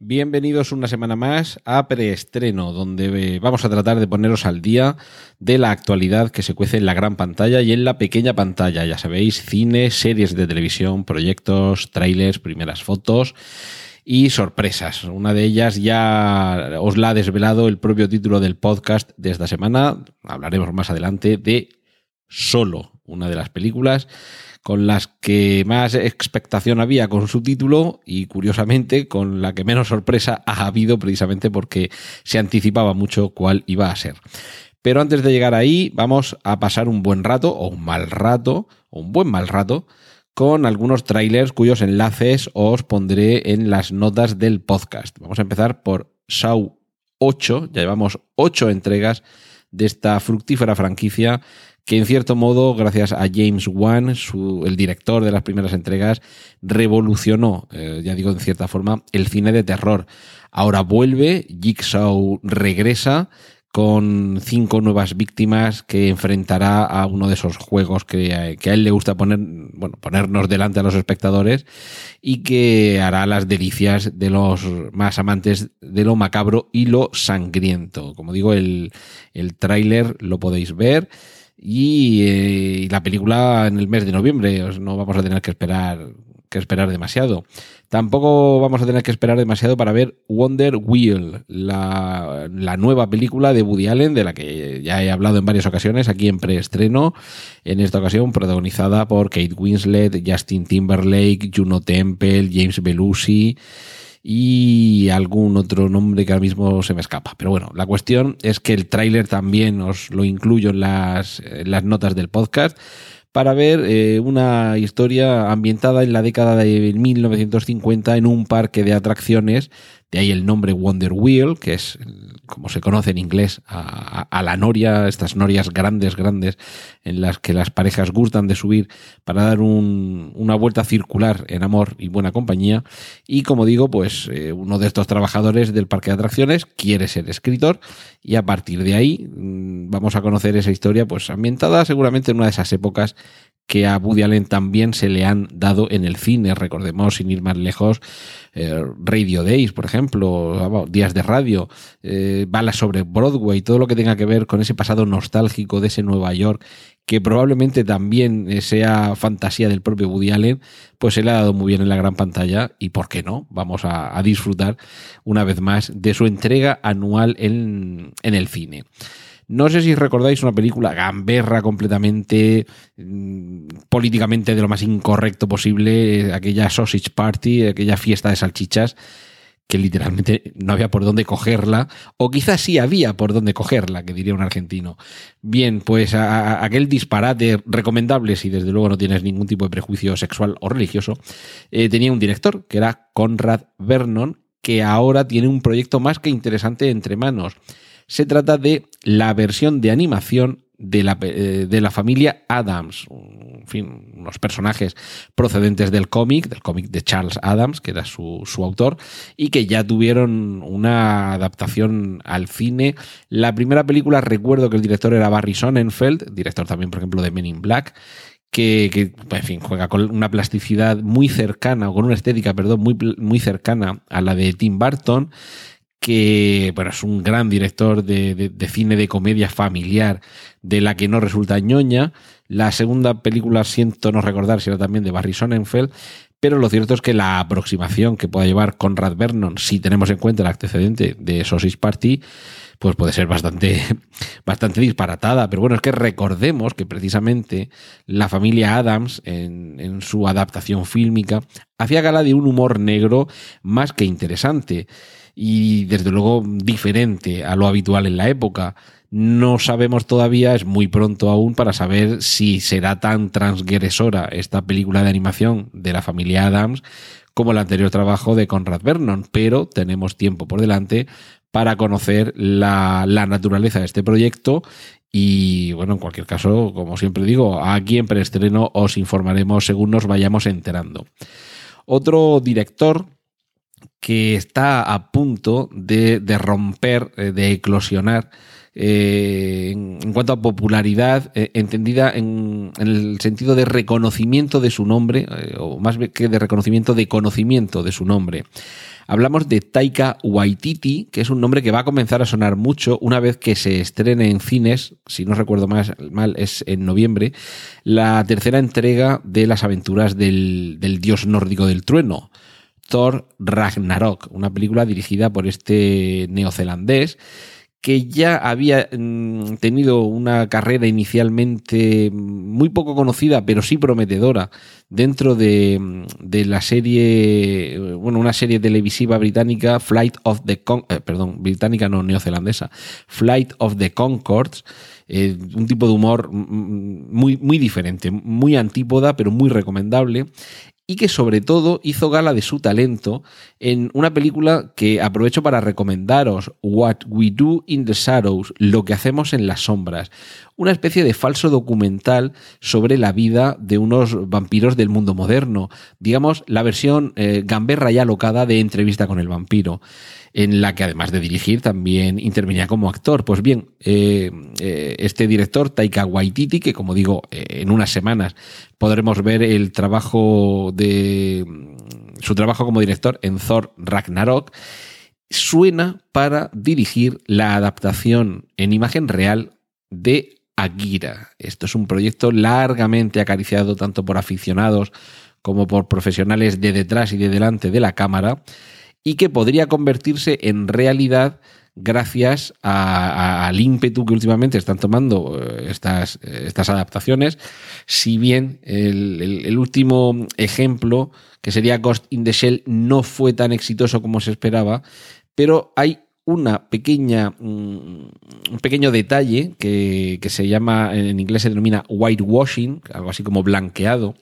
Bienvenidos una semana más a Preestreno, donde vamos a tratar de poneros al día de la actualidad que se cuece en la gran pantalla y en la pequeña pantalla. Ya sabéis, cine, series de televisión, proyectos, trailers, primeras fotos y sorpresas. Una de ellas ya os la ha desvelado el propio título del podcast de esta semana. Hablaremos más adelante de Solo, una de las películas con las que más expectación había con su título y curiosamente con la que menos sorpresa ha habido precisamente porque se anticipaba mucho cuál iba a ser. Pero antes de llegar ahí, vamos a pasar un buen rato o un mal rato o un buen mal rato con algunos trailers cuyos enlaces os pondré en las notas del podcast. Vamos a empezar por Shaw 8, ya llevamos 8 entregas de esta fructífera franquicia que en cierto modo, gracias a James Wan, el director de las primeras entregas, revolucionó, eh, ya digo en cierta forma, el cine de terror. Ahora vuelve, Jigsaw regresa con cinco nuevas víctimas que enfrentará a uno de esos juegos que, a él le gusta poner, bueno, ponernos delante a los espectadores y que hará las delicias de los más amantes de lo macabro y lo sangriento. Como digo, el, el tráiler lo podéis ver. Eh, y, la película en el mes de noviembre. No vamos a tener que esperar, que esperar demasiado. Tampoco vamos a tener que esperar demasiado para ver Wonder Wheel, la, la, nueva película de Woody Allen, de la que ya he hablado en varias ocasiones aquí en preestreno. En esta ocasión protagonizada por Kate Winslet, Justin Timberlake, Juno Temple, James Belushi y algún otro nombre que ahora mismo se me escapa. Pero bueno, la cuestión es que el tráiler también os lo incluyo en las, las notas del podcast para ver eh, una historia ambientada en la década de 1950 en un parque de atracciones de ahí el nombre Wonder Wheel, que es como se conoce en inglés a, la noria, estas norias grandes, grandes, en las que las parejas gustan de subir para dar una vuelta circular en amor y buena compañía. Y como digo, pues eh, uno de estos trabajadores del parque de atracciones quiere ser escritor y a partir de ahí mm, vamos a conocer esa historia, pues ambientada seguramente en una de esas épocas que a Woody Allen también se le han dado en el cine. Recordemos, sin ir más lejos, eh, Radio Days, por ejemplo, días de radio, eh, balas sobre Broadway, todo lo que tenga que ver con ese pasado nostálgico de ese Nueva York, que probablemente también eh, sea fantasía del propio Woody Allen, pues se le ha dado muy bien en la gran pantalla y, ¿por qué no? Vamos a, disfrutar una vez más de su entrega anual en el cine. No sé si recordáis una película gamberra completamente mm, políticamente de lo más incorrecto posible, aquella Sausage Party, aquella fiesta de salchichas que literalmente no había por dónde cogerla, o quizás sí había por dónde cogerla, que diría un argentino. Bien, pues aquel disparate recomendable, si desde luego no tienes ningún tipo de prejuicio sexual o religioso, eh, tenía un director, que era Conrad Vernon, que ahora tiene un proyecto más que interesante entre manos. Se trata de la versión de animación de la, eh, de la, familia Adams, en fin, unos personajes procedentes del cómic, del cómic de Charles Adams, que era su, su, autor, y que ya tuvieron una adaptación al cine. La primera película, recuerdo que el director era Barry Sonnenfeld, director también, por ejemplo, de Men in Black, que, en fin, juega con una plasticidad muy cercana, o con una estética, perdón, muy, muy cercana a la de Tim Burton que bueno, es un gran director de, cine de comedia familiar de la que no resulta ñoña. La segunda película siento no recordar si era también de Barry Sonnenfeld, pero lo cierto es que la aproximación que pueda llevar Conrad Vernon, si tenemos en cuenta el antecedente de Sausage Party, pues puede ser bastante, bastante disparatada. Pero bueno, es que recordemos que precisamente la familia Adams, en, en su adaptación fílmica, hacía gala de un humor negro más que interesante y desde luego diferente a lo habitual en la época. No sabemos todavía, es muy pronto aún para saber si será tan transgresora esta película de animación de la familia Adams como el anterior trabajo de Conrad Vernon, pero tenemos tiempo por delante para conocer la, la, naturaleza de este proyecto Y bueno, en cualquier caso, como siempre digo, aquí en preestreno os informaremos según nos vayamos enterando. Otro director que está a punto de, romper, eh, de eclosionar eh, en, cuanto a popularidad, eh, entendida en, el sentido de reconocimiento de su nombre, o más que de reconocimiento, de conocimiento de su nombre. Hablamos de Taika Waititi, que es un nombre que va a comenzar a sonar mucho una vez que se estrene en cines, si no recuerdo más, mal, es en noviembre, la tercera entrega de las aventuras del, del dios nórdico del trueno. Ragnarok, una película dirigida por este neozelandés que ya había mm, tenido una carrera inicialmente muy poco conocida, pero sí prometedora, dentro de, mm, la serie, bueno, una serie televisiva británica, Flight of the Con eh, perdón, británica no neozelandesa, Flight of the Concords, eh, un tipo de humor mm, muy, muy diferente, muy antípoda, pero muy recomendable y que sobre todo hizo gala de su talento en una película que aprovecho para recomendaros, What We Do in the Shadows, lo que hacemos en las sombras, una especie de falso documental sobre la vida de unos vampiros del mundo moderno, digamos la versión eh, gamberra y alocada de entrevista con el vampiro en la que además de dirigir también intervenía como actor. Pues bien, eh, eh, este director, Taika Waititi, que como digo, eh, en unas semanas podremos ver el trabajo de su trabajo como director en Thor Ragnarok, suena para dirigir la adaptación en imagen real de Aguira. Esto es un proyecto largamente acariciado tanto por aficionados como por profesionales de detrás y de delante de la cámara y que podría convertirse en realidad gracias al ímpetu que últimamente están tomando eh, estas, estas adaptaciones, si bien el, último ejemplo, que sería Ghost in the Shell, no fue tan exitoso como se esperaba, pero hay una pequeña, mm, un pequeño detalle que, que se llama, en inglés se denomina whitewashing, algo así como blanqueado,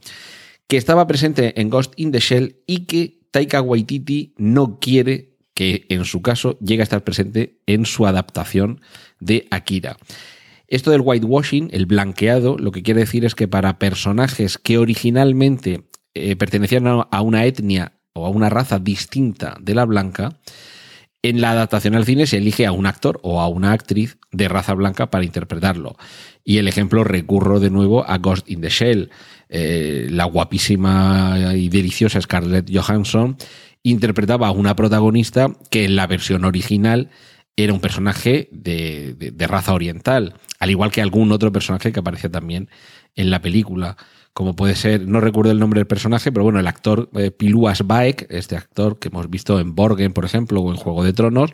que estaba presente en Ghost in the Shell y que Taika Waititi no quiere que en su caso llegue a estar presente en su adaptación de Akira. Esto del whitewashing, el blanqueado, lo que quiere decir es que para personajes que originalmente eh, pertenecían a una etnia o a una raza distinta de la blanca, en la adaptación al cine se elige a un actor o a una actriz de raza blanca para interpretarlo. Y el ejemplo recurro de nuevo a Ghost in the Shell. Eh, la guapísima y deliciosa Scarlett Johansson interpretaba a una protagonista que en la versión original era un personaje de, de, raza oriental, al igual que algún otro personaje que aparecía también en la película como puede ser, no recuerdo el nombre del personaje, pero bueno, el actor eh, Piluas Baek, este actor que hemos visto en Borgen, por ejemplo, o en Juego de Tronos,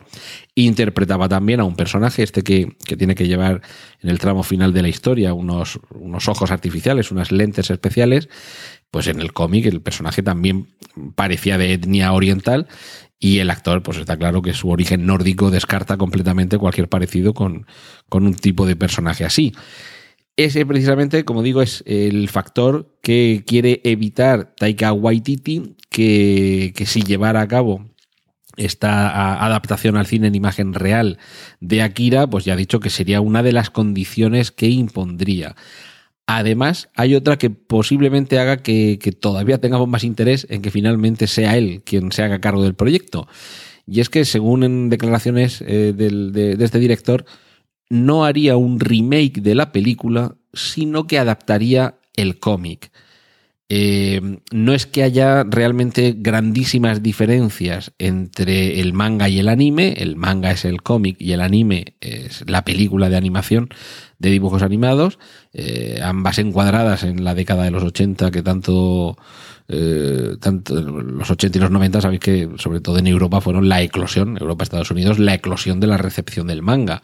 interpretaba también a un personaje, este que, tiene que llevar en el tramo final de la historia unos, unos ojos artificiales, unas lentes especiales, pues en el cómic el personaje también parecía de etnia oriental y el actor, pues está claro que su origen nórdico descarta completamente cualquier parecido con, con un tipo de personaje así. Ese precisamente, como digo, es el factor que quiere evitar Taika Waititi, que, si llevara a cabo esta adaptación al cine en imagen real de Akira, pues ya ha dicho que sería una de las condiciones que impondría. Además, hay otra que posiblemente haga que, todavía tengamos más interés en que finalmente sea él quien se haga cargo del proyecto. Y es que, según en declaraciones eh, de este director, no haría un remake de la película, sino que adaptaría el cómic. Eh, no es que haya realmente grandísimas diferencias entre el manga y el anime. El manga es el cómic y el anime es la película de animación de dibujos animados, eh, ambas encuadradas en la década de los 80 que tanto, eh, tanto los 80 y los 90 sabéis que sobre todo en Europa fueron la eclosión, Europa, Estados Unidos, la eclosión de la recepción del manga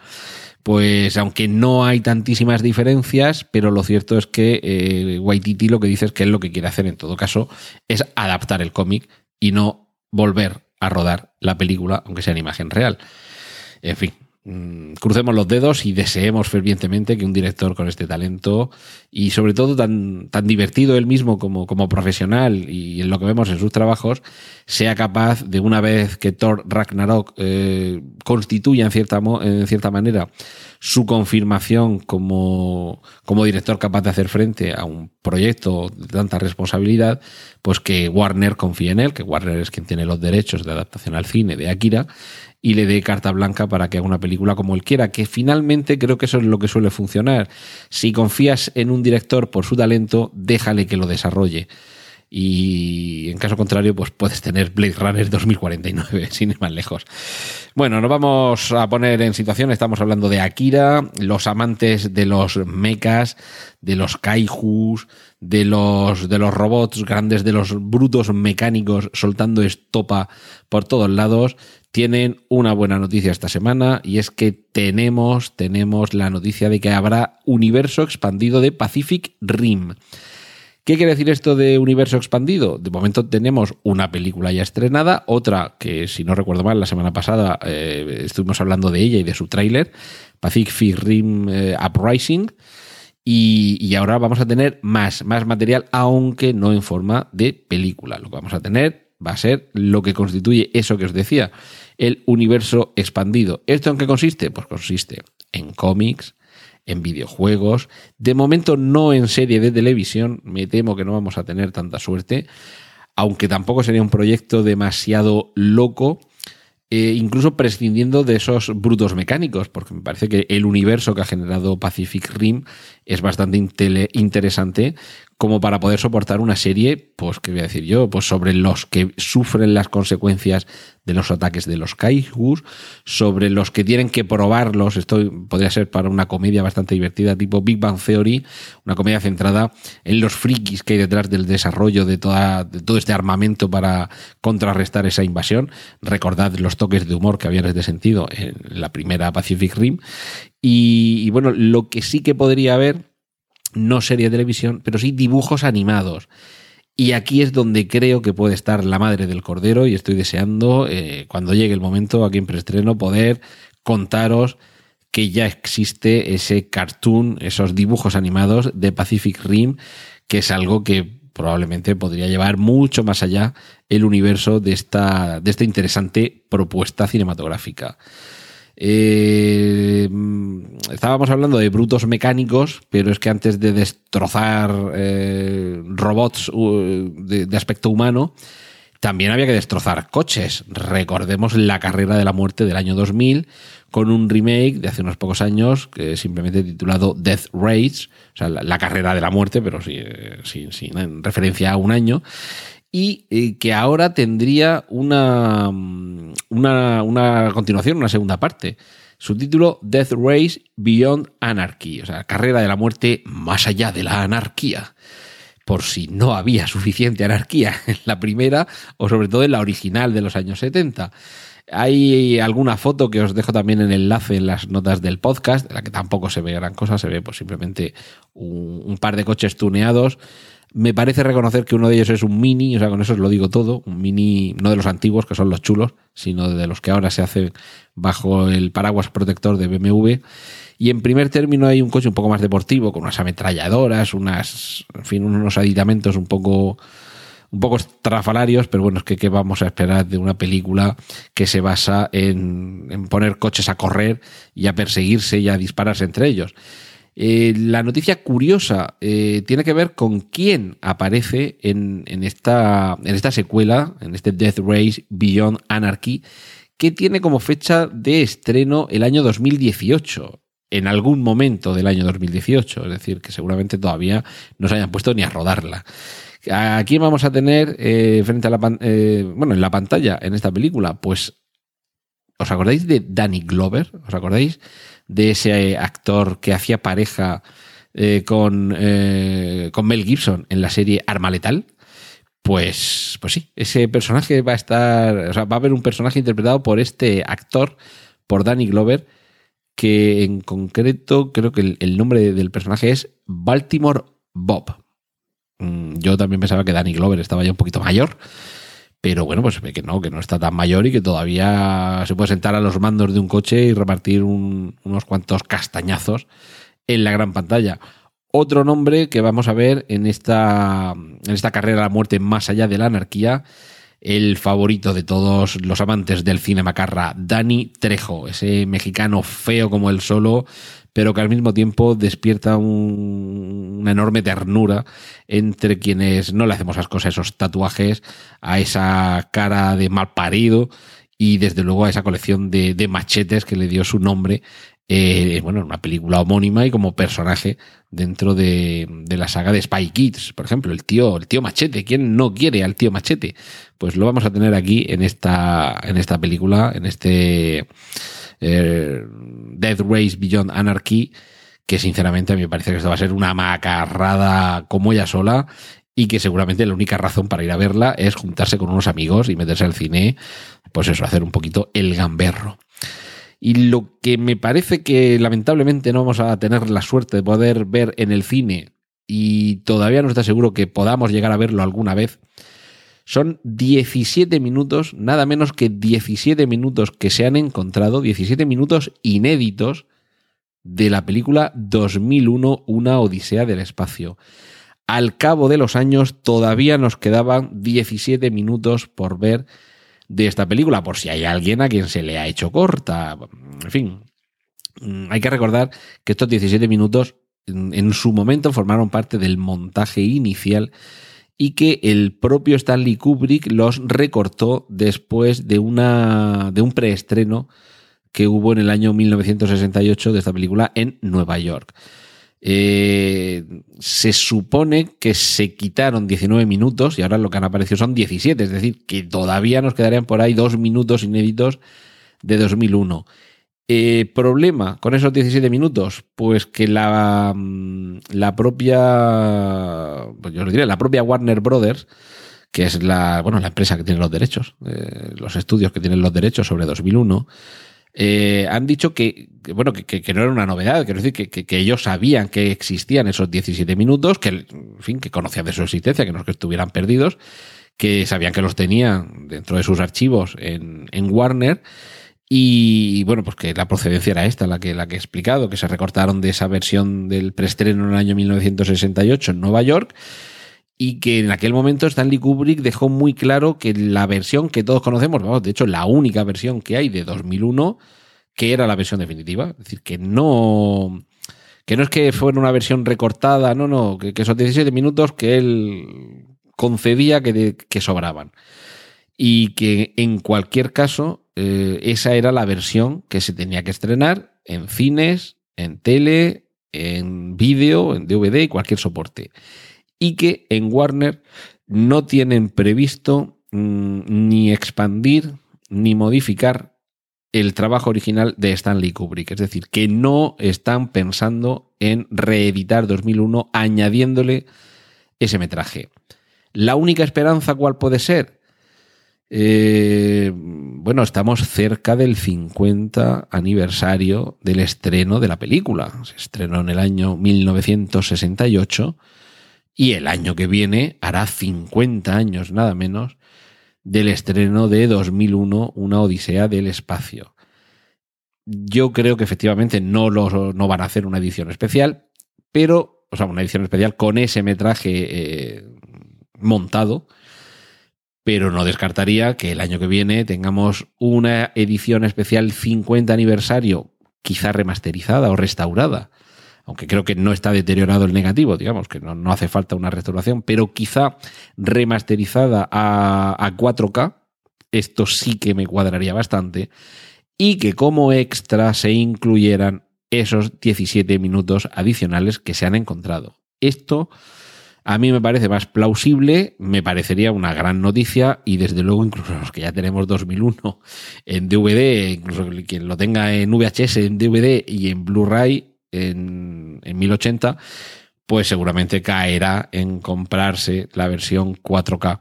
pues aunque no hay tantísimas diferencias, pero lo cierto es que eh, Waititi lo que dice es que él lo que quiere hacer en todo caso es adaptar el cómic y no volver a rodar la película, aunque sea en imagen real. En fin, mm, crucemos los dedos y deseemos fervientemente que un director con este talento y sobre todo tan, tan divertido él mismo como, como profesional y en lo que vemos en sus trabajos, sea capaz de una vez que Thor Ragnarok eh, constituya en cierta, en cierta manera su confirmación como, como director capaz de hacer frente a un proyecto de tanta responsabilidad, pues que Warner confíe en él, que Warner es quien tiene los derechos de adaptación al cine de Akira, y le dé carta blanca para que haga una película como él quiera, que finalmente creo que eso es lo que suele funcionar. Si confías en un director por su talento, déjale que lo desarrolle y en caso contrario, pues puedes tener Blade Runner 2049, sin ir más lejos. Bueno, nos vamos a poner en situación, estamos hablando de Akira, los amantes de los mechas, de los kaijus, de los, de los robots grandes, de los brutos mecánicos soltando estopa por todos lados, tienen una buena noticia esta semana y es que tenemos, tenemos la noticia de que habrá universo expandido de Pacific Rim. ¿Qué quiere decir esto de universo expandido? De momento tenemos una película ya estrenada, otra que, si no recuerdo mal, la semana pasada eh, estuvimos hablando de ella y de su tráiler, Pacific Rim eh, Uprising. Y, ahora vamos a tener más, más material, aunque no en forma de película. Lo que vamos a tener va a ser lo que constituye eso que os decía, el universo expandido. ¿Esto en qué consiste? Pues consiste en cómics, en videojuegos, de momento no en serie de televisión, me temo que no vamos a tener tanta suerte, aunque tampoco sería un proyecto demasiado loco, eh, incluso prescindiendo de esos brutos mecánicos, porque me parece que el universo que ha generado Pacific Rim es bastante interesante como para poder soportar una serie, pues, ¿qué voy a decir yo? Pues sobre los que sufren las consecuencias de los ataques de los kaijus, sobre los que tienen que probarlos. Esto podría ser para una comedia bastante divertida, tipo Big Bang Theory, una comedia centrada en los frikis que hay detrás del desarrollo de, toda, de todo este armamento para contrarrestar esa invasión. Recordad los toques de humor que habían de sentido en la primera Pacific Rim. Y bueno, lo que sí que podría haber no serie de televisión, pero sí dibujos animados. Y aquí es donde creo que puede estar la madre del cordero y estoy deseando, eh, cuando llegue el momento aquí en preestreno, poder contaros que ya existe ese cartoon, esos dibujos animados de Pacific Rim, que es algo que probablemente podría llevar mucho más allá el universo de esta, de esta interesante propuesta cinematográfica. Eh, estábamos hablando de brutos mecánicos, pero es que antes de destrozar eh, robots de, aspecto humano, también había que destrozar coches. Recordemos la carrera de la muerte del año 2000 con un remake de hace unos pocos años que simplemente titulado Death Race, o sea, la, carrera de la muerte, pero sin, sin referencia a un año y eh, que ahora tendría una, una, una, continuación, una segunda parte. Su título, Death Race Beyond Anarchy, o sea, carrera de la muerte más allá de la anarquía. Por si no había suficiente anarquía en la primera o sobre todo en la original de los años 70. Hay alguna foto que os dejo también en el enlace en las notas del podcast, en la que tampoco se ve gran cosa, se ve pues simplemente un, un par de coches tuneados me parece reconocer que uno de ellos es un mini, o sea, con eso os lo digo todo, un mini, no de los antiguos, que son los chulos, sino de los que ahora se hacen bajo el paraguas protector de BMW. Y en primer término hay un coche un poco más deportivo, con unas ametralladoras, unas, en fin, unos aditamentos un poco, un poco estrafalarios, pero bueno, es que qué vamos a esperar de una película que se basa en, en poner coches a correr y a perseguirse y a dispararse entre ellos. Eh, la noticia curiosa eh, tiene que ver con quién aparece en, esta, en esta secuela, en este Death Race Beyond Anarchy, que tiene como fecha de estreno el año 2018 en algún momento del año 2018, es decir, que seguramente todavía no se hayan puesto ni a rodarla. ¿A quién vamos a tener eh, frente a la bueno, en la pantalla en esta película? Pues ¿os acordáis de Danny Glover? ¿Os acordáis? de ese actor que hacía pareja eh, con, eh, con Mel Gibson en la serie Arma Letal. Pues, pues sí, ese personaje va a estar, o sea, va a haber un personaje interpretado por este actor, por Danny Glover, que en concreto creo que el, nombre del personaje es Baltimore Bob. Mm, yo también pensaba que Danny Glover estaba ya un poquito mayor, pero bueno, pues que no, que no está tan mayor y que todavía se puede sentar a los mandos de un coche y repartir unos cuantos castañazos en la gran pantalla. Otro nombre que vamos a ver en esta, en esta carrera a la muerte más allá de la anarquía, el favorito de todos los amantes del cine macarra, Dani Trejo, ese mexicano feo como el solo, pero que al mismo tiempo despierta una enorme ternura entre quienes no le hacemos las cosas, esos tatuajes, a esa cara de mal parido y desde luego a esa colección de machetes que le dio su nombre eh, bueno, una película homónima y como personaje dentro de, de, la saga de Spy Kids, por ejemplo, el tío, el tío Machete. ¿Quién no quiere al tío Machete? Pues lo vamos a tener aquí en esta, en esta película, en este eh, Death Race Beyond Anarchy, que sinceramente a mí me parece que esto va a ser una macarrada como ella sola y que seguramente la única razón para ir a verla es juntarse con unos amigos y meterse al cine, pues eso, hacer un poquito el gamberro. Y lo que me parece que lamentablemente no vamos a tener la suerte de poder ver en el cine y todavía no está seguro que podamos llegar a verlo alguna vez, son 17 minutos, nada menos que 17 minutos que se han encontrado, 17 minutos inéditos de la película 2001, Una Odisea del Espacio. Al cabo de los años todavía nos quedaban 17 minutos por ver de esta película, por si hay alguien a quien se le ha hecho corta. En fin, mm, hay que recordar que estos 17 minutos en su momento formaron parte del montaje inicial y que el propio Stanley Kubrick los recortó después de, una, de un preestreno que hubo en el año 1968 de esta película en Nueva York. Eh, se supone que se quitaron 19 minutos y ahora lo que han aparecido son 17, es decir, que todavía nos quedarían por ahí dos minutos inéditos de 2001. Eh, ¿Problema con esos 17 minutos? Pues que la, mm, la propia, pues yo diré, la propia Warner Brothers, que es la, bueno, la empresa que tiene los derechos, eh, los estudios que tienen los derechos sobre 2001, eh, han dicho que, bueno, que, no era una novedad, quiero decir que, ellos sabían que existían esos 17 minutos, que, en fin, que conocían de su existencia, que no es que estuvieran perdidos, que sabían que los tenían dentro de sus archivos en, Warner. Y bueno, pues que la procedencia era esta, la que, la que he explicado, que se recortaron de esa versión del preestreno en el año 1968 en Nueva York y que en aquel momento Stanley Kubrick dejó muy claro que la versión que todos conocemos, vamos, de hecho la única versión que hay de 2001, que era la versión definitiva, es decir, que no que no es que fuera una versión recortada, no, no, que, esos 17 minutos que él concedía que, sobraban. Y que en cualquier caso, eh, esa era la versión que se tenía que estrenar en cines, en tele, en vídeo, en DVD y cualquier soporte y que en Warner no tienen previsto mm, ni expandir ni modificar el trabajo original de Stanley Kubrick. Es decir, que no están pensando en reeditar 2001 añadiéndole ese metraje. La única esperanza, ¿cuál puede ser? Eh, bueno, estamos cerca del 50 aniversario del estreno de la película. Se estrenó en el año 1968 y el año que viene hará 50 años nada menos del estreno de 2001, Una Odisea del Espacio. Yo creo que efectivamente no, lo, no van a hacer una edición especial, pero, o sea, una edición especial con ese metraje eh, montado, pero no descartaría que el año que viene tengamos una edición especial 50 aniversario, quizá remasterizada o restaurada, aunque creo que no está deteriorado el negativo, digamos, que no, hace falta una restauración, pero quizá remasterizada a, a 4K, esto sí que me cuadraría bastante, y que como extra se incluyeran esos 17 minutos adicionales que se han encontrado. Esto a mí me parece más plausible, me parecería una gran noticia y desde luego incluso los que ya tenemos 2001 en DVD, incluso quien lo tenga en VHS, en DVD y en Blu-ray, en, 1080, pues seguramente caerá en comprarse la versión 4K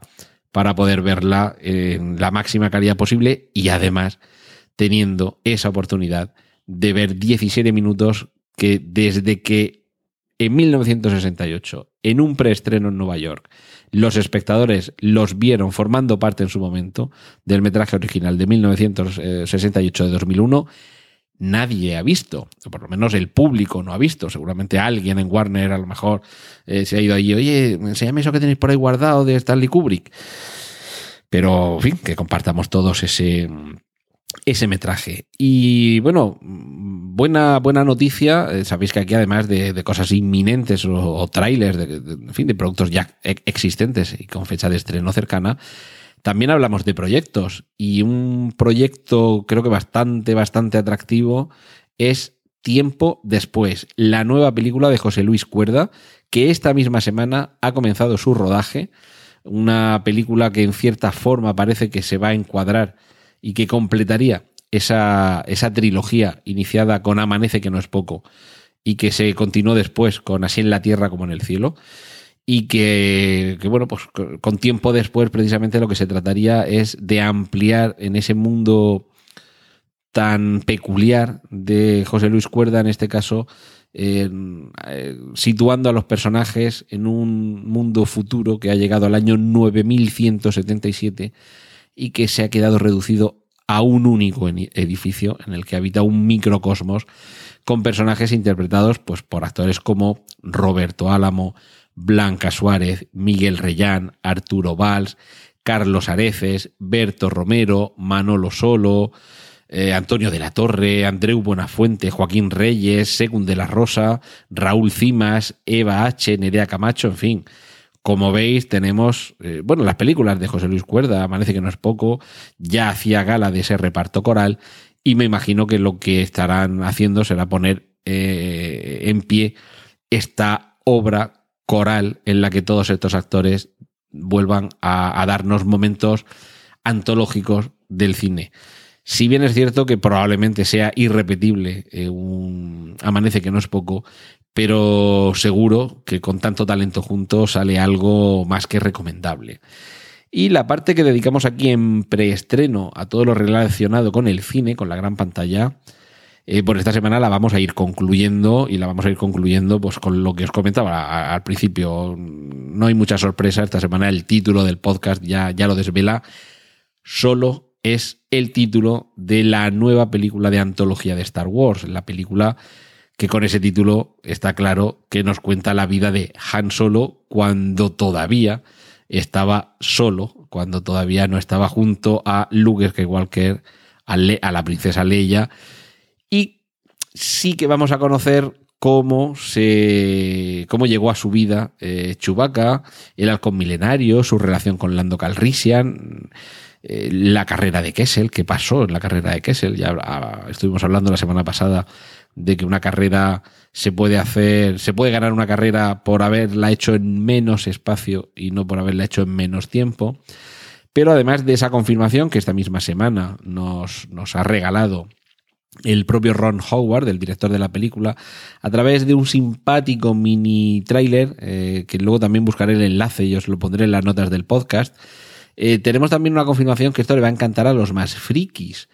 para poder verla en la máxima calidad posible y además teniendo esa oportunidad de ver 17 minutos que desde que en 1968, en un preestreno en Nueva York, los espectadores los vieron formando parte en su momento del metraje original de 1968 de 2001, nadie ha visto, o por lo menos el público no ha visto. Seguramente alguien en Warner a lo mejor eh, se ha ido ahí, oye, enséñame eso que tenéis por ahí guardado de Stanley Kubrick. Pero, en fin, que compartamos todos ese, ese metraje. Y bueno, buena, buena noticia. Eh, sabéis que aquí, además de, cosas inminentes o, trailers, de, en fin, de productos ya existentes y con fecha de estreno cercana, también hablamos de proyectos. Y un proyecto, creo que bastante, bastante atractivo, es Tiempo Después, la nueva película de José Luis Cuerda, que esta misma semana ha comenzado su rodaje. Una película que en cierta forma parece que se va a encuadrar y que completaría esa, esa trilogía iniciada con Amanece, que no es poco, y que se continuó después con Así en la Tierra como en el Cielo. Y que, bueno, pues con tiempo después, precisamente lo que se trataría es de ampliar en ese mundo tan peculiar de José Luis Cuerda, en este caso, eh, situando a los personajes en un mundo futuro que ha llegado al año 9177 y que se ha quedado reducido a un único edificio en el que habita un microcosmos con personajes interpretados pues, por actores como Roberto Álamo, Blanca Suárez, Miguel Reyán, Arturo Valls, Carlos Areces, Berto Romero, Manolo Solo, eh, Antonio de la Torre, Andreu Buenafuente, Joaquín Reyes, Según de la Rosa, Raúl Cimas, Eva H., Nerea Camacho, en fin, como veis, tenemos, eh, bueno, las películas de José Luis Cuerda, Amanece que no es poco, ya hacía gala de ese reparto coral y me imagino que lo que estarán haciendo será poner eh, en pie esta obra coral en la que todos estos actores vuelvan a, darnos momentos antológicos del cine. Si bien es cierto que probablemente sea irrepetible eh, un Amanece que no es poco, pero seguro que con tanto talento junto sale algo más que recomendable. Y la parte que dedicamos aquí en preestreno a todo lo relacionado con el cine, con la gran pantalla, eh, por esta semana la vamos a ir concluyendo y la vamos a ir concluyendo pues con lo que os comentaba al principio. No hay mucha sorpresa esta semana, el título del podcast ya, ya lo desvela. Solo es el título de la nueva película de antología de Star Wars, la película que con ese título está claro que nos cuenta la vida de Han Solo cuando todavía estaba solo, cuando todavía no estaba junto a Luke Skywalker, a, la princesa Leia, sí que vamos a conocer cómo se cómo llegó a su vida eh, Chewbacca, el halcón milenario, su relación con Lando Calrissian, eh, la carrera de Kessel, qué pasó en la carrera de Kessel, ya ah, estuvimos hablando la semana pasada de que una carrera se puede hacer, se puede ganar una carrera por haberla hecho en menos espacio y no por haberla hecho en menos tiempo. Pero además de esa confirmación que esta misma semana nos, nos ha regalado el propio Ron Howard, el director de la película, a través de un simpático mini trailer, eh, que luego también buscaré el enlace y os lo pondré en las notas del podcast. Eh, tenemos también una confirmación que esto le va a encantar a los más frikis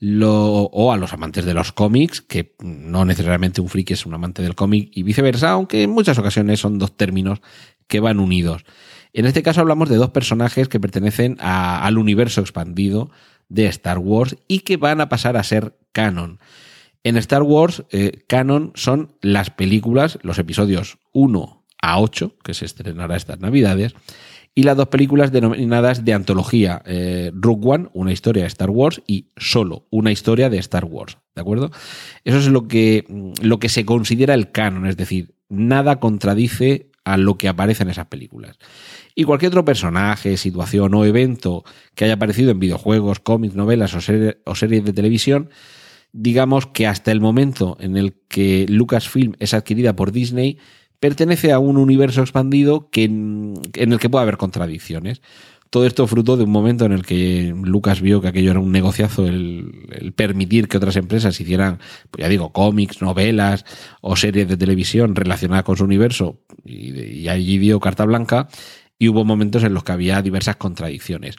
o a los amantes de los cómics, que no necesariamente un friki es un amante del cómic y viceversa, aunque en muchas ocasiones son dos términos que van unidos. En este caso hablamos de dos personajes que pertenecen al universo expandido de Star Wars y que van a pasar a ser canon. En Star Wars, eh, canon son las películas, los episodios 1 a 8, que se estrenará estas navidades, y las dos películas denominadas de antología, eh, Rogue One, una historia de Star Wars, y Solo, una historia de Star Wars, ¿de acuerdo? Eso es lo que, lo que se considera el canon, es decir, nada contradice a lo que aparece en esas películas. Y cualquier otro personaje, situación o evento que haya aparecido en videojuegos, cómics, novelas o, series de televisión, digamos que hasta el momento en el que Lucasfilm es adquirida por Disney, pertenece a un universo expandido que, en el que puede haber contradicciones. Todo esto fruto de un momento en el que Lucas vio que aquello era un negociazo, el, permitir que otras empresas hicieran, pues ya digo, cómics, novelas o series de televisión relacionadas con su universo, y, y allí dio carta blanca, y hubo momentos en los que había diversas contradicciones.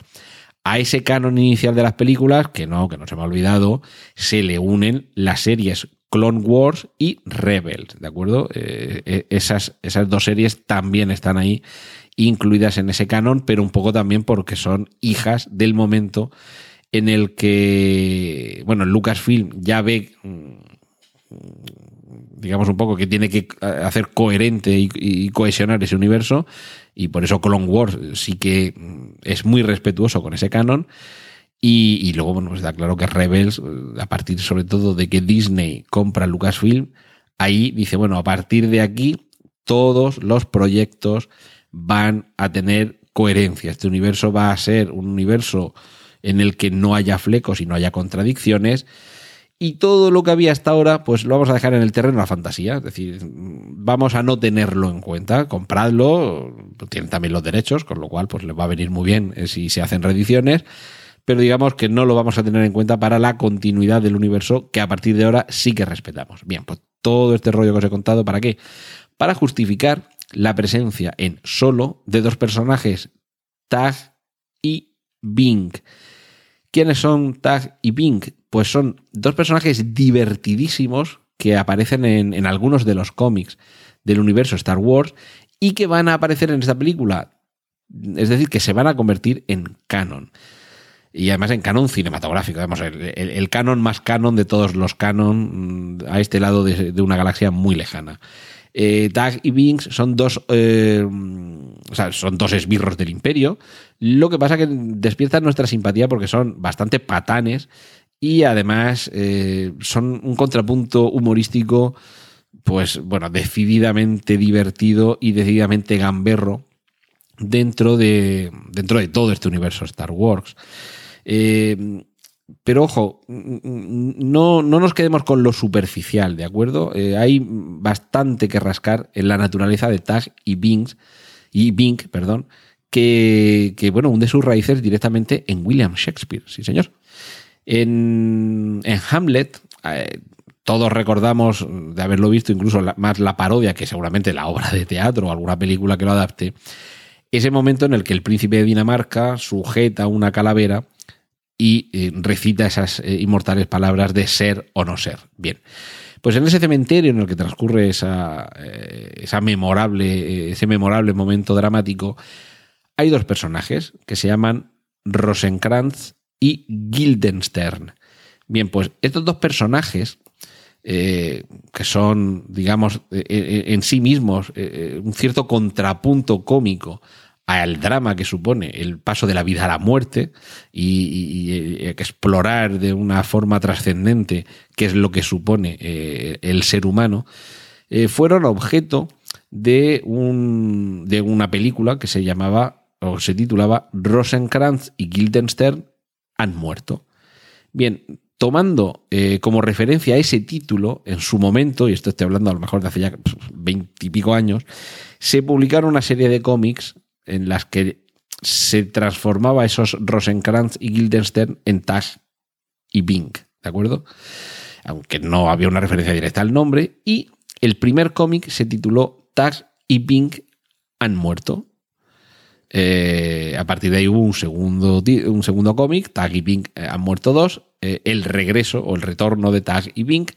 A ese canon inicial de las películas, que no, que no se me ha olvidado, se le unen las series Clone Wars y Rebels, ¿de acuerdo? Eh, eh, esas, esas dos series también están ahí incluidas en ese canon, pero un poco también porque son hijas del momento en el que, bueno, Lucasfilm ya ve, mm, digamos un poco, que tiene que hacer coherente y, cohesionar ese universo, y por eso Clone Wars sí que mm, es muy respetuoso con ese canon. Y, luego, bueno, pues está claro que Rebels, a partir sobre todo de que Disney compra Lucasfilm, ahí dice, bueno, a partir de aquí todos los proyectos van a tener coherencia. Este universo va a ser un universo en el que no haya flecos y no haya contradicciones. Y todo lo que había hasta ahora, pues lo vamos a dejar en el terreno de la fantasía. Es decir, vamos a no tenerlo en cuenta, compradlo, tienen también los derechos, con lo cual pues les va a venir muy bien eh, si se hacen reediciones pero digamos que no lo vamos a tener en cuenta para la continuidad del universo que a partir de ahora sí que respetamos. Bien, pues todo este rollo que os he contado, ¿para qué? Para justificar la presencia en solo de dos personajes, Tag y Bing. ¿Quiénes son Tag y Bing? Pues son dos personajes divertidísimos que aparecen en, en algunos de los cómics del universo Star Wars y que van a aparecer en esta película. Es decir, que se van a convertir en canon y además en canon cinematográfico. el, canon más canon de todos los canon mm, a este lado de, una galaxia muy lejana. Eh, Tag y Binks son dos, eh, o sea, son dos esbirros del imperio. Lo que pasa que despiertan nuestra simpatía porque son bastante patanes y además eh, son un contrapunto humorístico, pues bueno, decididamente divertido y decididamente gamberro dentro de, dentro de todo este universo Star Wars. Eh, pero ojo, no, no, nos quedemos con lo superficial, ¿de acuerdo? Eh, hay bastante que rascar en la naturaleza de Tag y Binks, y Bink, perdón, que, bueno, hunde sus raíces directamente en William Shakespeare, sí señor. En, Hamlet, eh, todos recordamos de haberlo visto, incluso más la parodia que seguramente la obra de teatro o alguna película que lo adapte, ese momento en el que el príncipe de Dinamarca sujeta una calavera y eh, recita esas eh, inmortales palabras de ser o no ser. Bien. Pues en ese cementerio en el que transcurre esa, esa memorable, ese memorable momento dramático, hay dos personajes que se llaman Rosenkrantz y Guildenstern. Bien, pues estos dos personajes, que son, digamos, en sí mismos un cierto contrapunto cómico al drama que supone el paso de la vida a la muerte y, explorar de una forma trascendente qué es lo que supone eh, el ser humano, eh, fueron objeto de, un, de una película que se llamaba o se titulaba Rosenkrantz y Guildenstern han muerto. Bien, tomando eh, como referencia ese título en su momento, y esto estoy hablando a lo mejor de hace ya veintipico años, se publicaron una serie de cómics en las que se transformaba esos Rosenkrantz y Guildenstern en Tag y Bing, ¿de acuerdo? Aunque no había una referencia directa al nombre. Y el primer cómic se tituló Tag y Bing han muerto. Eh, a partir de ahí hubo un segundo, un segundo cómic, Tag y Bing eh, han muerto dos, eh, el regreso o el retorno de Tag y Bing,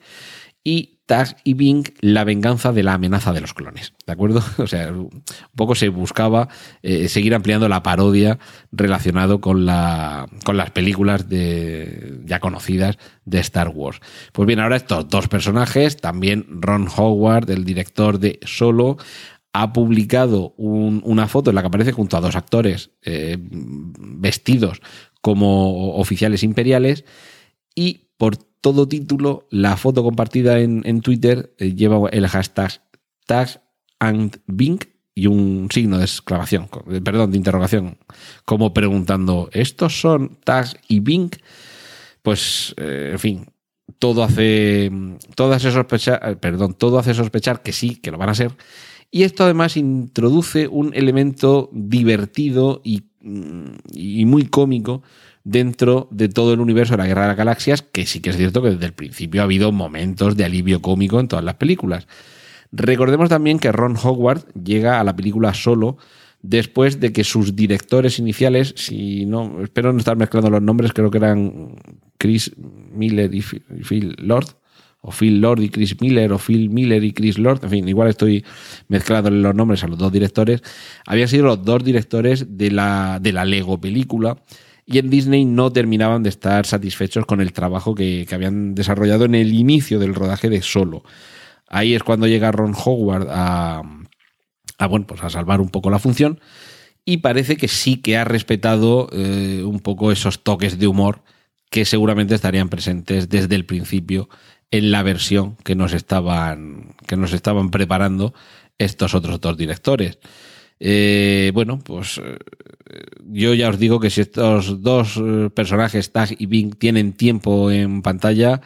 y Tag y Bing, la venganza de la amenaza de los clones. ¿De acuerdo? O sea, un poco se buscaba seguir ampliando la parodia relacionado con, la, con las películas de, ya conocidas de Star Wars. Pues bien, ahora estos dos personajes, también Ron Howard, el director de Solo, ha publicado una foto en la que aparece junto a dos actores eh, vestidos como oficiales imperiales y por todo título, la foto compartida en, Twitter eh, lleva el hashtag tag and bing y un signo de exclamación, perdón, de interrogación, como preguntando, ¿estos son tag y bing? Pues, eh, en fin, todo hace, todo hace sospechar, eh, perdón, todo hace sospechar que sí, que lo van a ser. Y esto además introduce un elemento divertido y, y muy cómico dentro de todo el universo de la Guerra de las Galaxias, que sí que es cierto que desde el principio ha habido momentos de alivio cómico en todas las películas. Recordemos también que Ron Howard llega a la película solo después de que sus directores iniciales, si no, espero no estar mezclando los nombres, creo que eran Chris Miller y Phil Lord, o Phil Lord y Chris Miller, o Phil Miller y Chris Lord, en fin, igual estoy mezclando los nombres a los dos directores, habían sido los dos directores de la, de la Lego película y en Disney no terminaban de estar satisfechos con el trabajo que, habían desarrollado en el inicio del rodaje de Solo. Ahí es cuando llega Ron Howard a, bueno, pues a salvar un poco la función y parece que sí que ha respetado eh, un poco esos toques de humor que seguramente estarían presentes desde el principio en la versión que nos estaban, que nos estaban preparando estos otros dos directores. Eh, bueno, pues eh, yo ya os digo que si estos dos personajes, Tag y Bing, tienen tiempo en pantalla,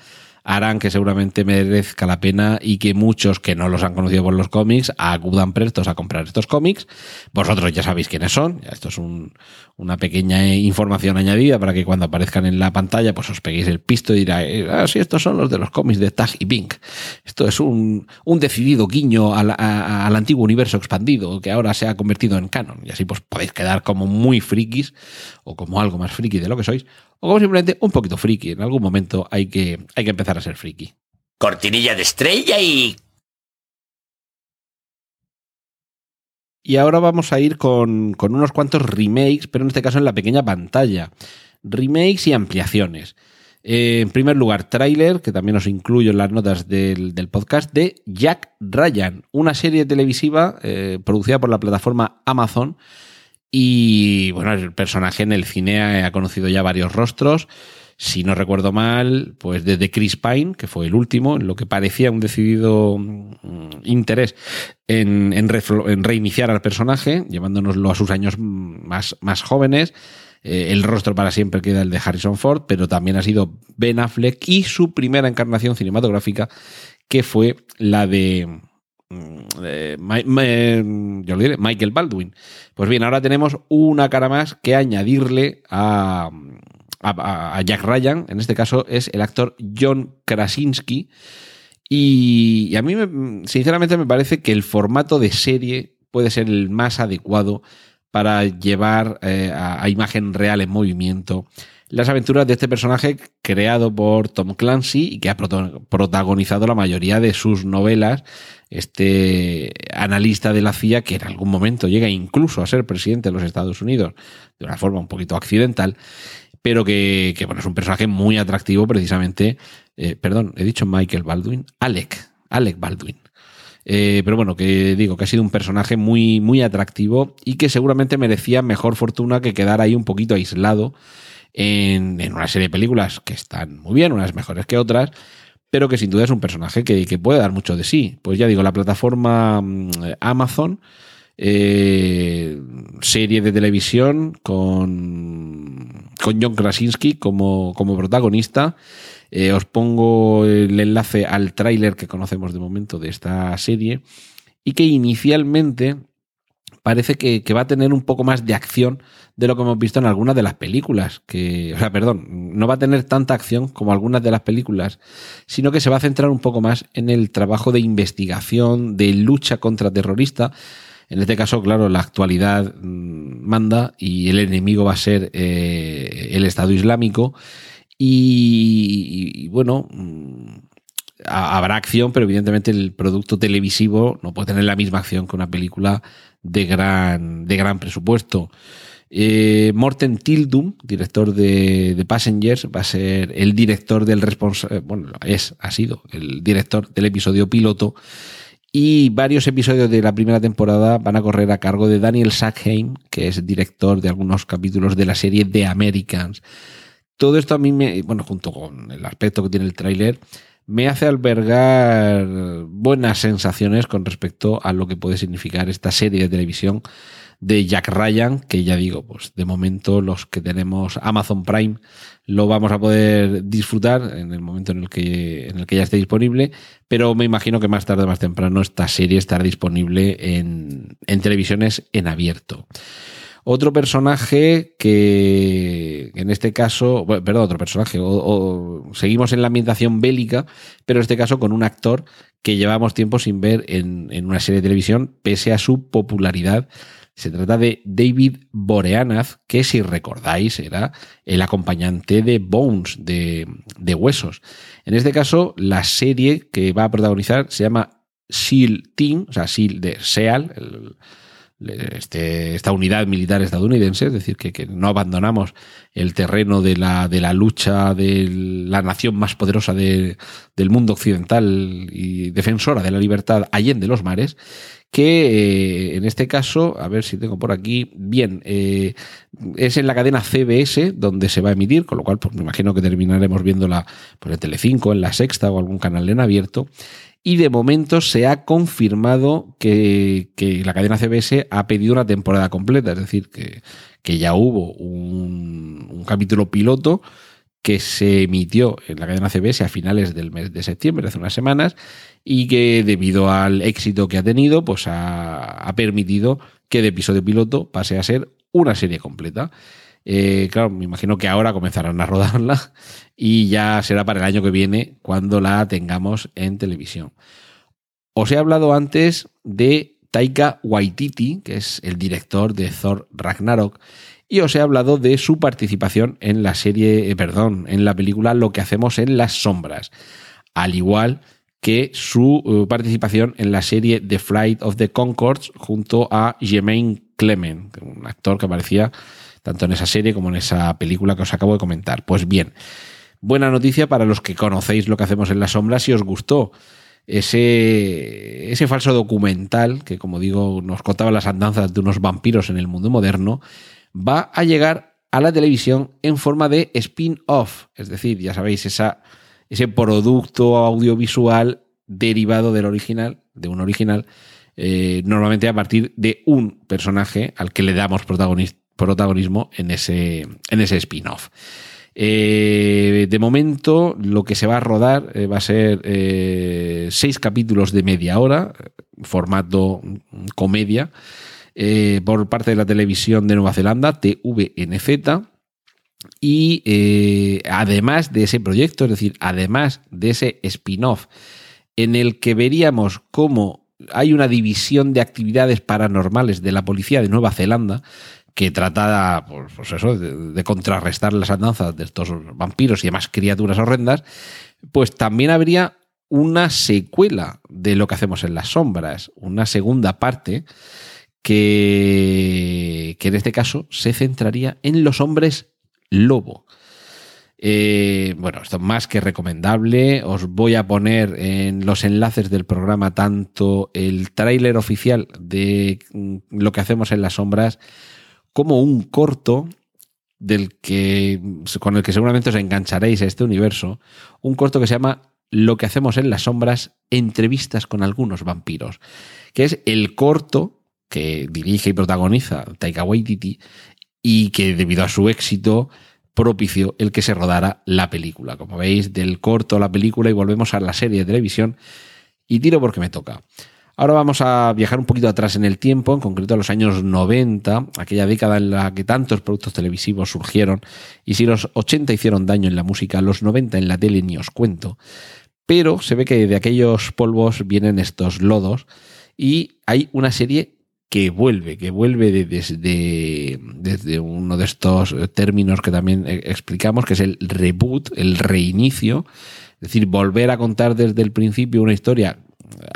harán que seguramente merezca la pena y que muchos que no los han conocido por los cómics acudan prestos a comprar estos cómics. Vosotros ya sabéis quiénes son. Esto es una pequeña información añadida para que cuando aparezcan en la pantalla pues os peguéis el pisto y diráis, ah, sí, estos son los de los cómics de Tag y Bink. Esto es un, decidido guiño al, al antiguo universo expandido que ahora se ha convertido en canon. Y así pues podéis quedar como muy frikis o como algo más friki de lo que sois o como simplemente un poquito friki. En algún momento hay que, hay que empezar a ser friki. Cortinilla de estrella y... Y ahora vamos a ir con, con unos cuantos remakes, pero en este caso en la pequeña pantalla. Remakes y ampliaciones. Eh, en primer lugar, tráiler, que también os incluyo en las notas del, podcast, de Jack Ryan, una serie televisiva eh, producida por la plataforma Amazon, y bueno, el personaje en el cine ha conocido ya varios rostros. Si no recuerdo mal, pues desde Chris Pine, que fue el último, en lo que parecía un decidido mm, interés en, reiniciar al personaje, llevándonoslo a sus años más, más jóvenes. Eh, el rostro para siempre queda el de Harrison Ford, pero también ha sido Ben Affleck y su primera encarnación cinematográfica, que fue la de eh, Michael Baldwin. Pues bien, ahora tenemos una cara más que añadirle a, Jack Ryan. En este caso es el actor John Krasinski. Y, a mí, sinceramente, me parece que el formato de serie puede ser el más adecuado para llevar eh, a, imagen real en movimiento las aventuras de este personaje creado por Tom Clancy y que ha protagonizado la mayoría de sus novelas. Este analista de la CIA que en algún momento llega incluso a ser presidente de los Estados Unidos de una forma un poquito accidental, pero que, bueno, es un personaje muy atractivo precisamente. Eh, perdón, he dicho Michael Baldwin, Alec, Alec Baldwin. Eh, pero bueno, que digo que ha sido un personaje muy, muy atractivo y que seguramente merecía mejor fortuna que quedar ahí un poquito aislado en, una serie de películas que están muy bien, unas mejores que otras, pero que sin duda es un personaje que, puede dar mucho de sí. Pues ya digo, la plataforma mm, Amazon, eh, serie de televisión con, con John Krasinski como, como protagonista. Eh, os pongo el enlace al tráiler que conocemos de momento de esta serie y que inicialmente parece que, va a tener un poco más de acción de lo que hemos visto en algunas de las películas. Que, o sea, perdón, no va a tener tanta acción como algunas de las películas, sino que se va a centrar un poco más en el trabajo de investigación, de lucha contra terrorista. En este caso, claro, la actualidad mm, manda y el enemigo va a ser eh, el Estado Islámico. y bueno, mm, habrá acción, pero evidentemente el producto televisivo no puede tener la misma acción que una película de gran, de gran presupuesto. Eh, Morten Tildum, director de, Passengers, va a ser el director del responsable, eh, bueno, es, ha sido el director del episodio piloto y varios episodios de la primera temporada van a correr a cargo de Daniel Sackheim, que es director de algunos capítulos de la serie The Americans. Todo esto a mí me, bueno, junto con el aspecto que tiene el tráiler, me hace albergar buenas sensaciones con respecto a lo que puede significar esta serie de televisión de Jack Ryan, que ya digo, pues de momento los que tenemos Amazon Prime lo vamos a poder disfrutar en el momento en el que, en el que ya esté disponible, pero me imagino que más tarde o más temprano esta serie estará disponible en, en televisiones en abierto. Otro personaje que en este caso, perdón, otro personaje, o, seguimos en la ambientación bélica, pero en este caso con un actor que llevamos tiempo sin ver en, una serie de televisión, pese a su popularidad Se trata de David Boreanaz, que si recordáis era el acompañante de Bones, de, de Huesos. En este caso, la serie que va a protagonizar se llama SEAL Team, o sea, SEAL de SEAL, este, esta unidad militar estadounidense, es decir, que, no abandonamos el terreno de la, de la lucha de la nación más poderosa del mundo occidental y defensora de la libertad allende los mares, que eh, en este caso, a ver si tengo por aquí, bien, eh, es en la cadena CBS donde se va a emitir, con lo cual pues, me imagino que terminaremos viéndola por el Telecinco, en la Sexta o algún canal en abierto y de momento se ha confirmado que, la cadena CBS ha pedido una temporada completa, es decir, que, ya hubo un, capítulo piloto que se emitió en la cadena CBS a finales del mes de septiembre, hace unas semanas, y que debido al éxito que ha tenido, pues ha permitido que de episodio piloto pase a ser una serie completa. Eh, claro, me imagino que ahora comenzarán a rodarla y ya será para el año que viene cuando la tengamos en televisión. Os he hablado antes de Taika Waititi, que es el director de Thor Ragnarok, y os he hablado de su participación en la serie, eh, perdón, en la película Lo que hacemos en las sombras, al igual que su eh, participación en la serie The Flight of the Concords junto a Jermaine Clement, un actor que aparecía tanto en esa serie como en esa película que os acabo de comentar. Pues bien, buena noticia para los que conocéis lo que hacemos en la sombra si os gustó ese, ese falso documental que, como digo, nos contaba las andanzas de unos vampiros en el mundo moderno, va a llegar a la televisión en forma de spin-off, es decir, ya sabéis, esa, ese producto audiovisual derivado del original, de un original, eh, normalmente a partir de un personaje al que le damos protagonista protagonismo en ese, en ese spin-off. Eh, de momento, lo que se va a rodar eh, va a ser eh, seis capítulos de media hora, formato comedia, por parte de la televisión de Nueva Zelanda, TVNZ. Y además de ese proyecto, es decir, además de ese spin-off, en el que veríamos cómo hay una división de actividades paranormales de la policía de Nueva Zelanda, que trata pues, pues eso, de, contrarrestar las andanzas de estos vampiros y demás criaturas horrendas, pues también habría una secuela de lo que hacemos en las sombras, una segunda parte que, que en este caso se centraría en los hombres lobo. Eh, bueno, esto es más que recomendable. Os voy a poner en los enlaces del programa tanto el tráiler oficial de mm, lo que hacemos en las sombras como un corto del que, con el que seguramente os engancharéis a este universo, un corto que se llama Lo que hacemos en las sombras, entrevistas con algunos vampiros, que es el corto que dirige y protagoniza Taika Waititi y que debido a su éxito propició el que se rodara la película. Como veis, del corto a la película y volvemos a la serie de televisión y tiro porque me toca. Ahora vamos a viajar un poquito atrás en el tiempo, en concreto a los años 90, aquella década en la que tantos productos televisivos surgieron, y si los 80 hicieron daño en la música, los 90 en la tele ni os cuento. Pero se ve que de aquellos polvos vienen estos lodos y hay una serie que vuelve, que vuelve desde, uno de estos términos que también eh, explicamos, que es el reboot, el reinicio, es decir, volver a contar desde el principio una historia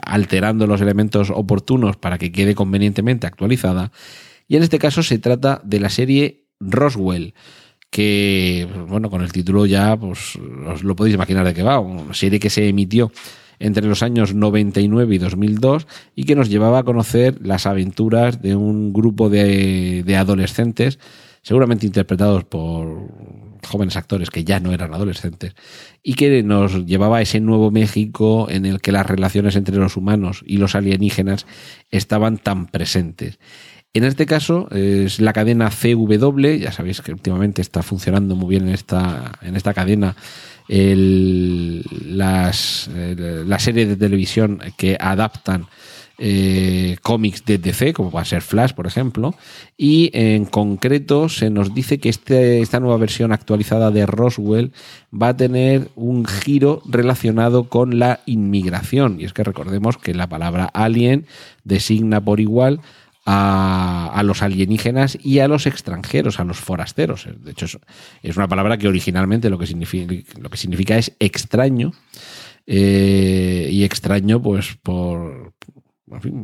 alterando los elementos oportunos para que quede convenientemente actualizada. Y en este caso se trata de la serie Roswell, que, bueno, con el título ya pues, os lo podéis imaginar de qué va, una serie que se emitió entre los años 99 y 2002 y que nos llevaba a conocer las aventuras de un grupo de, de adolescentes, seguramente interpretados por jóvenes actores que ya no eran adolescentes, y que nos llevaba a ese nuevo México en el que las relaciones entre los humanos y los alienígenas estaban tan presentes. En este caso es la cadena CW, ya sabéis que últimamente está funcionando muy bien en esta, en esta cadena las, la serie de televisión que adaptan eh, cómics de DC, como va a ser Flash, por ejemplo, y en concreto se nos dice que este, esta nueva versión actualizada de Roswell va a tener un giro relacionado con la inmigración. Y es que recordemos que la palabra alien designa por igual a, los alienígenas y a los extranjeros, a los forasteros. De hecho, es, una palabra que originalmente lo que significa, lo que significa es extraño. Eh, y extraño, pues por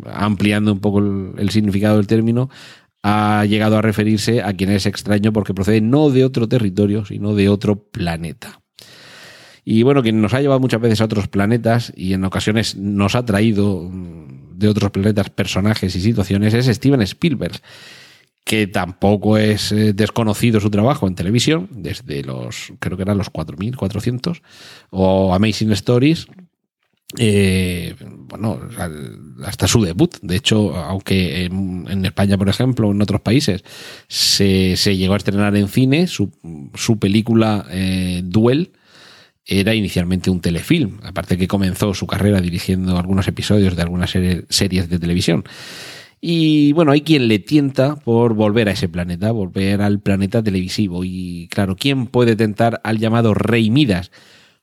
ampliando un poco el, el significado del término, ha llegado a referirse a quien es extraño porque procede no de otro territorio, sino de otro planeta. Y bueno, quien nos ha llevado muchas veces a otros planetas y en ocasiones nos ha traído de otros planetas personajes y situaciones es Steven Spielberg, que tampoco es eh, desconocido su trabajo en televisión, desde los, creo que eran los 4.400, o Amazing Stories, eh, bueno, hasta su debut. De hecho, aunque en, España, por ejemplo, en otros países, se, llegó a estrenar en cine, su, su película eh, Duel era inicialmente un telefilm, aparte que comenzó su carrera dirigiendo algunos episodios de algunas serie, series de televisión. Y bueno, hay quien le tienta por volver a ese planeta, volver al planeta televisivo. Y claro, ¿quién puede tentar al llamado Rey Midas?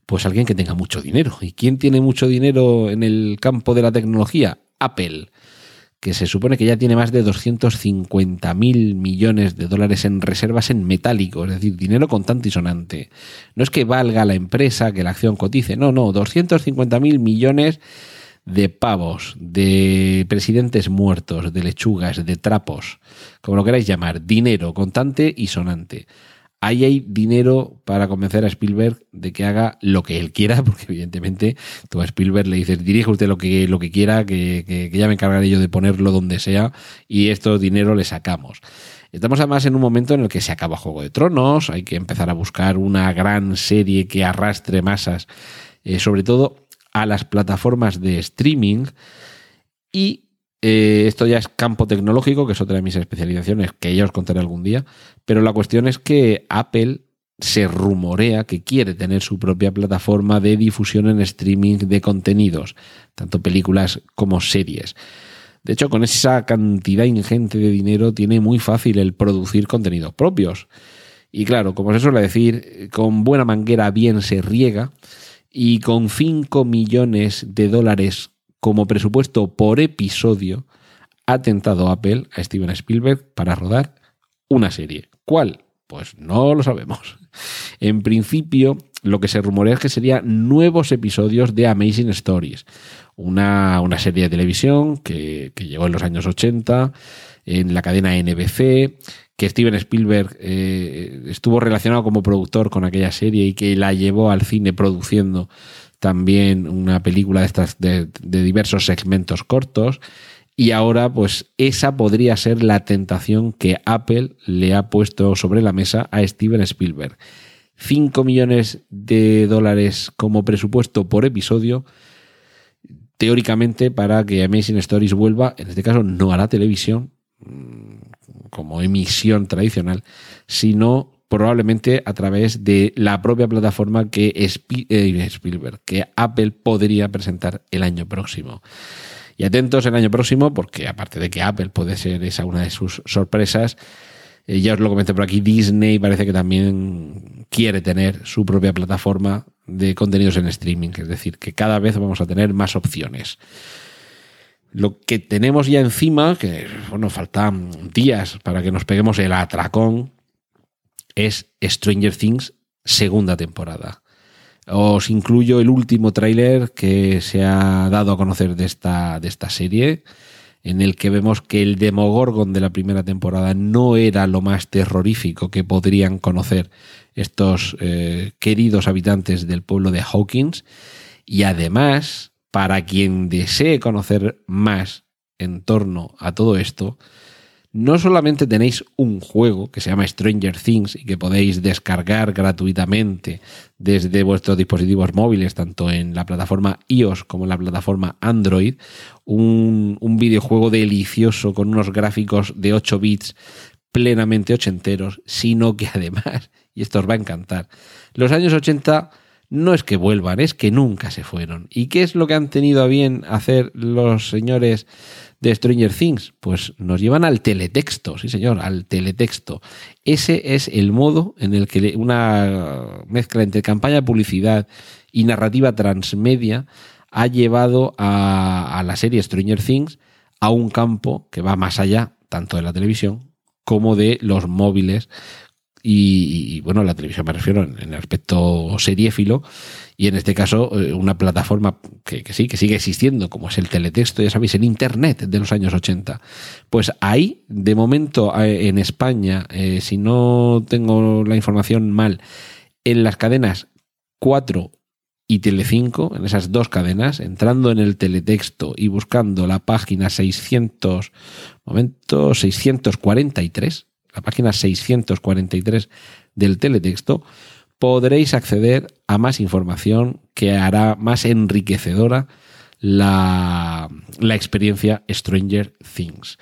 Pues alguien que tenga mucho dinero. ¿Y quién tiene mucho dinero en el campo de la tecnología? Apple, que se supone que ya tiene más de 250 mil millones de dólares en reservas en metálico, es decir, dinero contante y sonante. No es que valga la empresa, que la acción cotice, no, no, 250 mil millones de pavos, de presidentes muertos, de lechugas, de trapos, como lo queráis llamar, dinero contante y sonante ahí hay dinero para convencer a Spielberg de que haga lo que él quiera, porque evidentemente tú a Spielberg le dices, dirige usted lo que, lo que quiera, que, que, que ya me encargaré yo de ponerlo donde sea y esto dinero le sacamos. Estamos además en un momento en el que se acaba Juego de Tronos, hay que empezar a buscar una gran serie que arrastre masas, eh, sobre todo a las plataformas de streaming y eh, esto ya es campo tecnológico, que es otra de mis especializaciones, que ya os contaré algún día, pero la cuestión es que Apple se rumorea que quiere tener su propia plataforma de difusión en streaming de contenidos, tanto películas como series. De hecho, con esa cantidad ingente de dinero tiene muy fácil el producir contenidos propios. Y claro, como se suele decir, con buena manguera bien se riega y con 5 millones de dólares como presupuesto por episodio ha tentado Apple a Steven Spielberg para rodar una serie. ¿Cuál? Pues no lo sabemos. En principio, lo que se rumorea es que serían nuevos episodios de Amazing Stories, una, una serie de televisión que, que, llegó en los años 80 en la cadena NBC, que Steven Spielberg eh, estuvo relacionado como productor con aquella serie y que la llevó al cine produciendo también una película de, estas, de, diversos segmentos cortos. Y ahora, pues esa podría ser la tentación que Apple le ha puesto sobre la mesa a Steven Spielberg. 5 millones de dólares como presupuesto por episodio, teóricamente para que Amazing Stories vuelva, en este caso no a la televisión, mm, como emisión tradicional, sino probablemente a través de la propia plataforma que eh, Spielberg, que Apple podría presentar el año próximo. Y atentos el año próximo, porque aparte de que Apple puede ser esa una de sus sorpresas, eh, ya os lo comenté por aquí, Disney parece que también quiere tener su propia plataforma de contenidos en streaming, es decir, que cada vez vamos a tener más opciones. Lo que tenemos ya encima, que bueno, faltan días para que nos peguemos el atracón, es Stranger Things segunda temporada. Os incluyo el último tráiler que se ha dado a conocer de esta, de esta serie, en el que vemos que el Demogorgon de la primera temporada no era lo más terrorífico que podrían conocer estos eh, queridos habitantes del pueblo de Hawkins. Y además, para quien desee conocer más en torno a todo esto, no solamente tenéis un juego que se llama Stranger Things y que podéis descargar gratuitamente desde vuestros dispositivos móviles, tanto en la plataforma iOS como en la plataforma Android, un, videojuego delicioso con unos gráficos de 8 bits plenamente ochenteros, sino que además, y esto os va a encantar, los años 80 no es que vuelvan, es que nunca se fueron. ¿Y qué es lo que han tenido a bien hacer los señores de Stranger Things? Pues nos llevan al teletexto, sí señor, al teletexto. Ese es el modo en el que una mezcla entre campaña de publicidad y narrativa transmedia ha llevado a, a la serie Stranger Things a un campo que va más allá, tanto de la televisión como de los móviles y, bueno, la televisión me refiero en, el aspecto seriéfilo y en este caso eh, una plataforma que, sí, que sigue existiendo, como es el teletexto, ya sabéis, el Internet de los años 80. Pues ahí, de momento eh, en España, eh, si no tengo la información mal, en las cadenas 4 y Telecinco, en esas dos cadenas, entrando en el teletexto y buscando la página 600, momento 643, la página 643 del teletexto, podréis acceder a más información que hará más enriquecedora la, la experiencia Stranger Things.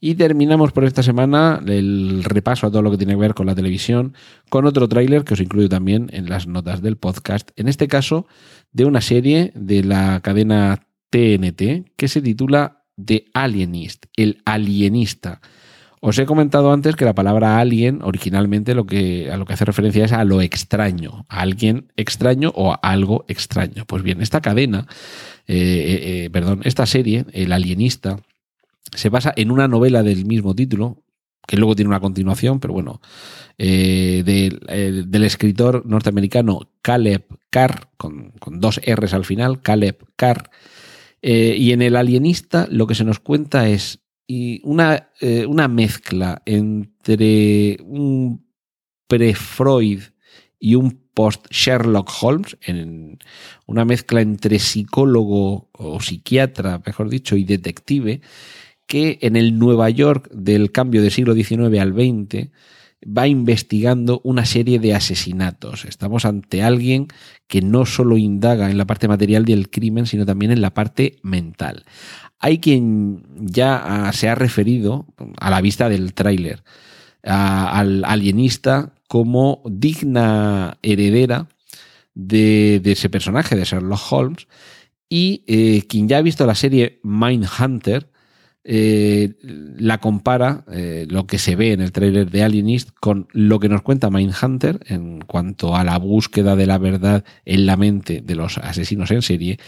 Y terminamos por esta semana el repaso a todo lo que tiene que ver con la televisión, con otro tráiler que os incluyo también en las notas del podcast, en este caso de una serie de la cadena TNT que se titula The Alienist, el alienista. Os he comentado antes que la palabra alien originalmente lo que, a lo que hace referencia es a lo extraño, a alguien extraño o a algo extraño. Pues bien, esta cadena, eh, eh, eh, perdón, esta serie, El alienista, se basa en una novela del mismo título, que luego tiene una continuación, pero bueno, del, escritor norteamericano Caleb Carr, con, con, dos R's al final, Caleb Carr. y en El alienista lo que se nos cuenta es y una, eh, una mezcla entre un pre-Freud y un post-Sherlock Holmes, en una mezcla entre psicólogo o psiquiatra, mejor dicho, y detective, que en el Nueva York del cambio de siglo XIX al XX va investigando una serie de asesinatos. Estamos ante alguien que no solo indaga en la parte material del crimen, sino también en la parte mental. Hay quien ya ah, se ha referido a la vista del tráiler al alienista como digna heredera de, ese personaje de Sherlock Holmes. Y eh, quien ya ha visto la serie Mindhunter eh, la compara eh, lo que se ve en el tráiler de Alienist con lo que nos cuenta Mindhunter en cuanto a la búsqueda de la verdad en la mente de los asesinos en serie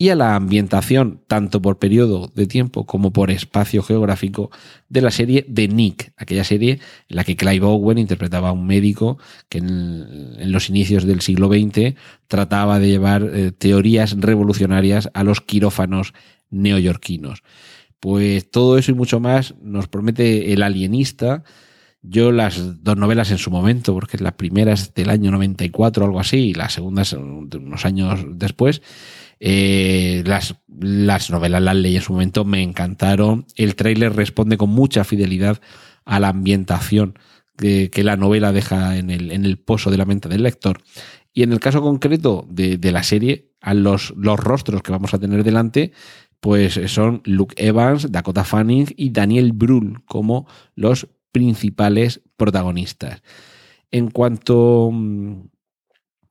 y a la ambientación, tanto por periodo de tiempo como por espacio geográfico, de la serie de Nick, aquella serie en la que Clive Owen interpretaba a un médico que en, los inicios del siglo XX trataba de llevar eh, teorías revolucionarias a los quirófanos neoyorquinos. Pues todo eso y mucho más nos promete El Alienista. Yo las dos novelas en su momento, porque la primera es del año 94 o algo así, y la segunda es unos años después, eh, las, las novelas las leí en su momento, me encantaron. El tráiler responde con mucha fidelidad a la ambientación que, la novela deja en el, en el pozo de la mente del lector. Y en el caso concreto de, de la serie, a los, los rostros que vamos a tener delante, pues son Luke Evans, Dakota Fanning y Daniel Brühl como los principales protagonistas. En cuanto mm,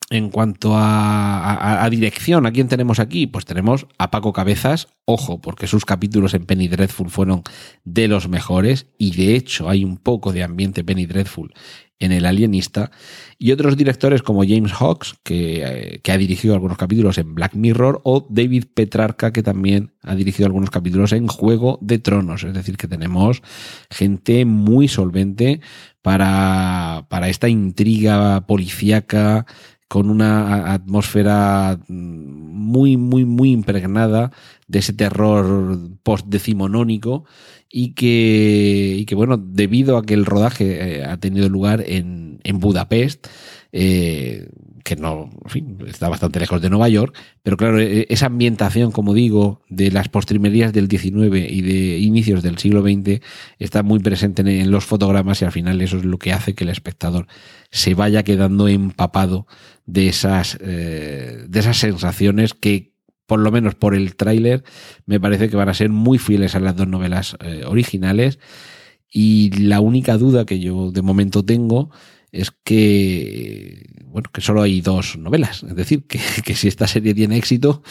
en cuanto a, dirección, ¿a quién tenemos aquí? Pues tenemos a Paco Cabezas, ojo, porque sus capítulos en Penny Dreadful fueron de los mejores y de hecho hay un poco de ambiente Penny Dreadful en El Alienista, y otros directores como James Hawks, que, eh, que, ha dirigido algunos capítulos en Black Mirror, o David Petrarca, que también ha dirigido algunos capítulos en Juego de Tronos. Es decir, que tenemos gente muy solvente para, para esta intriga policíaca con una atmósfera muy, muy, muy impregnada de ese terror post-decimonónico y que, y que, bueno, debido a que el rodaje eh, ha tenido lugar en, en Budapest, eh, que no, en fin, está bastante lejos de Nueva York, pero claro, e, esa ambientación, como digo, de las postrimerías del XIX y de inicios del siglo XX está muy presente en los fotogramas y al final eso es lo que hace que el espectador se vaya quedando empapado de esas, eh, de esas sensaciones que, por lo menos por el tráiler, me parece que van a ser muy fieles a las dos novelas eh, originales. Y la única duda que yo de momento tengo es que, bueno, que solo hay dos novelas. Es decir, que, que, si esta serie tiene éxito,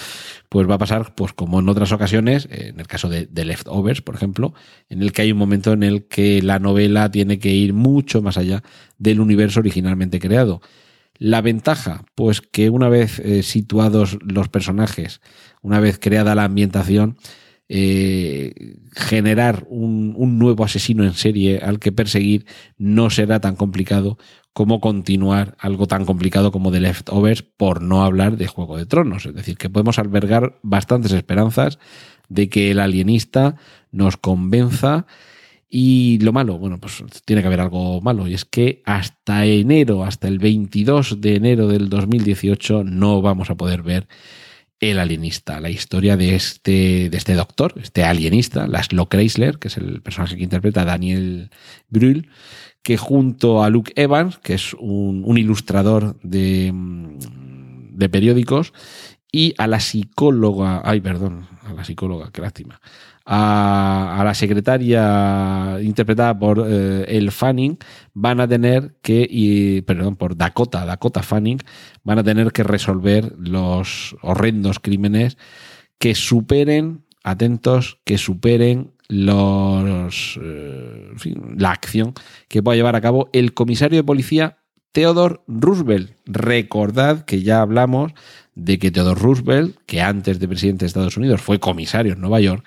pues va a pasar, pues como en otras ocasiones, en el caso de, de, Leftovers, por ejemplo, en el que hay un momento en el que la novela tiene que ir mucho más allá del universo originalmente creado. La ventaja, pues que una vez eh, situados los personajes, una vez creada la ambientación, eh, generar un, un, nuevo asesino en serie al que perseguir no será tan complicado como continuar algo tan complicado como The Leftovers, por no hablar de Juego de Tronos. Es decir, que podemos albergar bastantes esperanzas de que el alienista nos convenza. Y lo malo, bueno, pues tiene que haber algo malo, y es que hasta enero, hasta el 22 de enero del 2018, no vamos a poder ver el alienista, la historia de este, de este doctor, este alienista, Laszlo Kreisler, que es el personaje que interpreta Daniel Brühl, que junto a Luke Evans, que es un, ilustrador de, de periódicos, y a la psicóloga, ay, perdón, a la psicóloga, qué lástima, a, a la secretaria interpretada por eh, el Fanning, van a tener que, perdón, por Dakota, Dakota Fanning, van a tener que resolver los horrendos crímenes que superen, atentos, que superen los, eh, la acción que pueda llevar a cabo el comisario de policía Theodore Roosevelt. Recordad que ya hablamos de que Theodore Roosevelt, que antes de presidente de Estados Unidos fue comisario en Nueva York,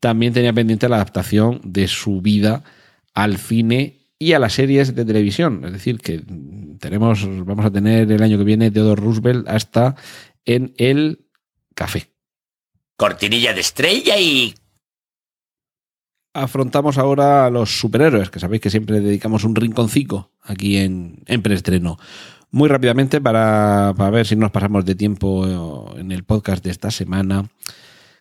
también tenía pendiente la adaptación de su vida al cine y a las series de televisión. Es decir, que tenemos, vamos a tener el año que viene Theodore Roosevelt hasta en el café. Cortinilla de estrella y... Afrontamos ahora a los superhéroes, que sabéis que siempre dedicamos un rinconcico aquí en, en preestreno. Muy rápidamente, para, para ver si nos pasamos de tiempo en el podcast de esta semana.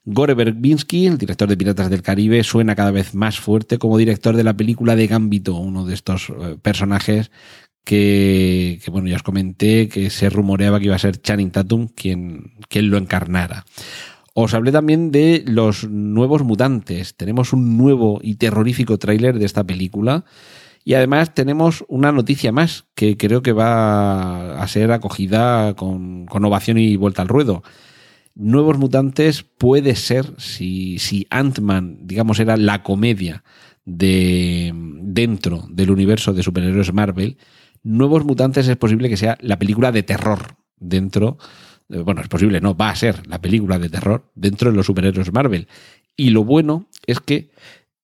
Gore Verbinski, el director de Piratas del Caribe, suena cada vez más fuerte como director de la película de Gambito, uno de estos eh, personajes que, bueno, ya os comenté que se rumoreaba que iba a ser Channing Tatum quien, quien lo encarnara. Os hablé también de los nuevos mutantes. Tenemos un nuevo y terrorífico tráiler de esta película. Y además tenemos una noticia más que creo que va a ser acogida con, con ovación y vuelta al ruedo. Nuevos Mutantes puede ser, si, si Ant-Man, digamos, era la comedia de dentro del universo de superhéroes Marvel, Nuevos Mutantes es posible que sea la película de terror dentro, bueno, es posible, no, va a ser la película de terror dentro de los superhéroes Marvel. Y lo bueno es que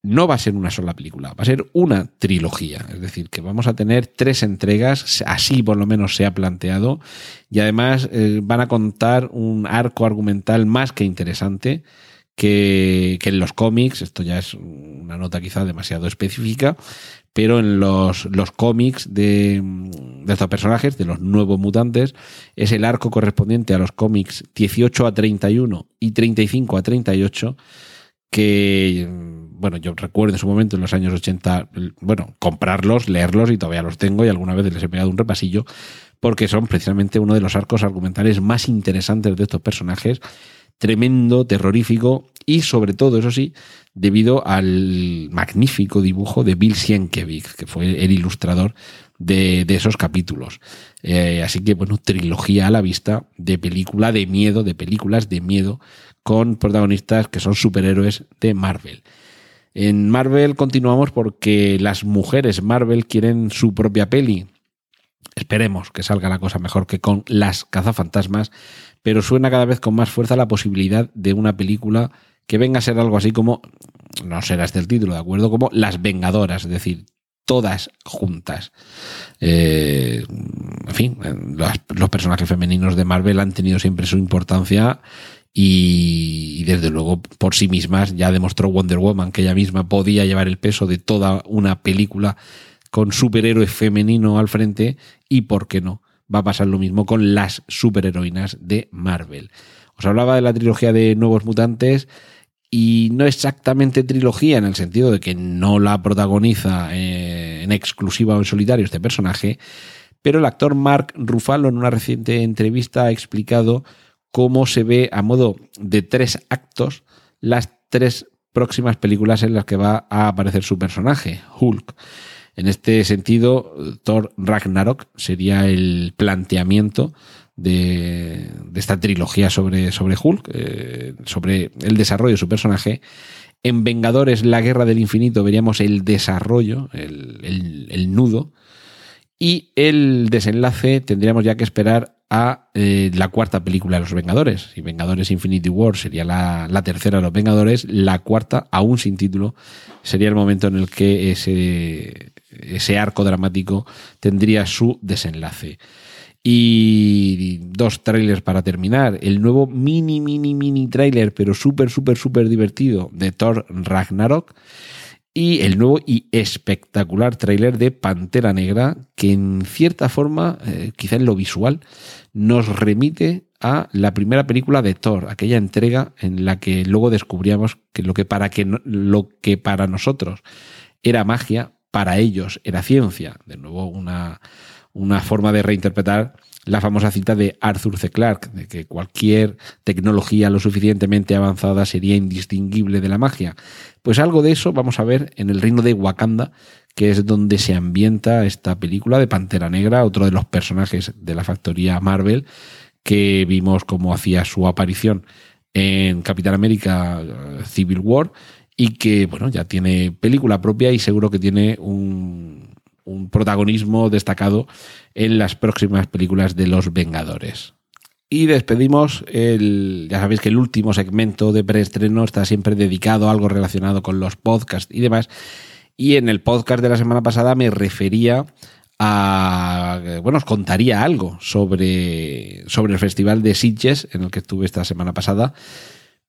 no va a ser una sola película, va a ser una trilogía. Es decir, que vamos a tener tres entregas, así por lo menos se ha planteado, y además eh, van a contar un arco argumental más que interesante. Que, que en los cómics, esto ya es una nota quizá demasiado específica, pero en los, los cómics de, de, estos personajes, de los nuevos mutantes, es el arco correspondiente a los cómics 18 a 31 y 35 a 38, que bueno, yo recuerdo en su momento, en los años 80, bueno, comprarlos, leerlos y todavía los tengo y alguna vez les he pegado un repasillo, porque son precisamente uno de los arcos argumentales más interesantes de estos personajes, tremendo, terrorífico y sobre todo, eso sí, debido al magnífico dibujo de Bill Sienkiewicz, que fue el ilustrador de, de esos capítulos. Eh, así que, bueno, trilogía a la vista de película de miedo, de películas de miedo, con protagonistas que son superhéroes de Marvel. En Marvel continuamos porque las mujeres Marvel quieren su propia peli. Esperemos que salga la cosa mejor que con las cazafantasmas, pero suena cada vez con más fuerza la posibilidad de una película que venga a ser algo así como, no será este el título, ¿de acuerdo? Como Las Vengadoras, es decir, todas juntas. Eh, en fin, los, los personajes femeninos de Marvel han tenido siempre su importancia y, y, desde luego por sí mismas ya demostró Wonder Woman que ella misma podía llevar el peso de toda una película con superhéroe femenino al frente y por qué no va a pasar lo mismo con las superheroínas de Marvel. Os hablaba de la trilogía de Nuevos Mutantes y no exactamente trilogía en el sentido de que no la protagoniza eh, en exclusiva o en solitario este personaje, pero el actor Mark Ruffalo en una reciente entrevista ha explicado cómo se ve a modo de tres actos las tres próximas películas en las que va a aparecer su personaje, Hulk. En este sentido, Thor Ragnarok sería el planteamiento de, de esta trilogía sobre, sobre Hulk, eh, sobre el desarrollo de su personaje. En Vengadores, la Guerra del Infinito, veríamos el desarrollo, el, el, el nudo. Y el desenlace tendríamos ya que esperar a eh, la cuarta película de los Vengadores. Si Vengadores Infinity War sería la, la, tercera de los Vengadores, la cuarta, aún sin título, sería el momento en el que ese, ese arco dramático tendría su desenlace. Y dos trailers para terminar. El nuevo mini, mini, mini trailer, pero súper, súper, súper divertido de Thor Ragnarok y el nuevo y espectacular tráiler de Pantera Negra, que en cierta forma, eh, quizá en lo visual, nos remite a la primera película de Thor, aquella entrega en la que luego descubríamos que lo que para, que lo que para nosotros era magia, para ellos era ciencia. De nuevo, una, una forma de reinterpretar la famosa cita de Arthur C. Clarke, de que cualquier tecnología lo suficientemente avanzada sería indistinguible de la magia. Pues algo de eso vamos a ver en el reino de Wakanda, que es donde se ambienta esta película de Pantera Negra, otro de los personajes de la factoría Marvel, que vimos cómo hacía su aparición en Capitán América eh, Civil War y que, bueno, ya tiene película propia y seguro que tiene un, un protagonismo destacado en las próximas películas de Los Vengadores. Y despedimos el, ya sabéis que el último segmento de preestreno está siempre dedicado a algo relacionado con los podcasts y demás. Y en el podcast de la semana pasada me refería a, bueno, os contaría algo sobre, sobre el Festival de Sitges en el que estuve esta semana pasada.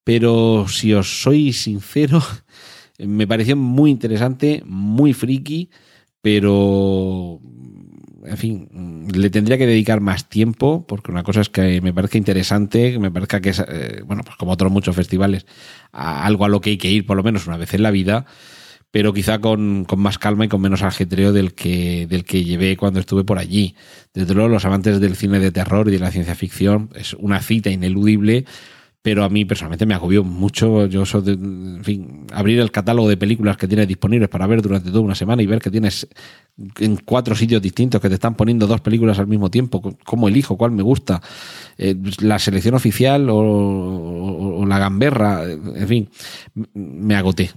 Pero si os soy sincero, me pareció muy interesante, muy friki pero en fin, le tendría que dedicar más tiempo, porque una cosa es que me parezca interesante, que me parezca que es, eh, bueno, pues como otros muchos festivales, algo a lo que hay que ir por lo menos una vez en la vida, pero quizá con, con, más calma y con menos ajetreo del que, del que llevé cuando estuve por allí. Desde luego, los amantes del cine de terror y de la ciencia ficción es una cita ineludible pero a mí personalmente me agobió mucho. Yo soy en fin, abrir el catálogo de películas que tienes disponibles para ver durante toda una semana y ver que tienes en cuatro sitios distintos que te están poniendo dos películas al mismo tiempo. ¿Cómo elijo? ¿Cuál me gusta? Eh, la selección oficial o, la gamberra, en fin, me agoté.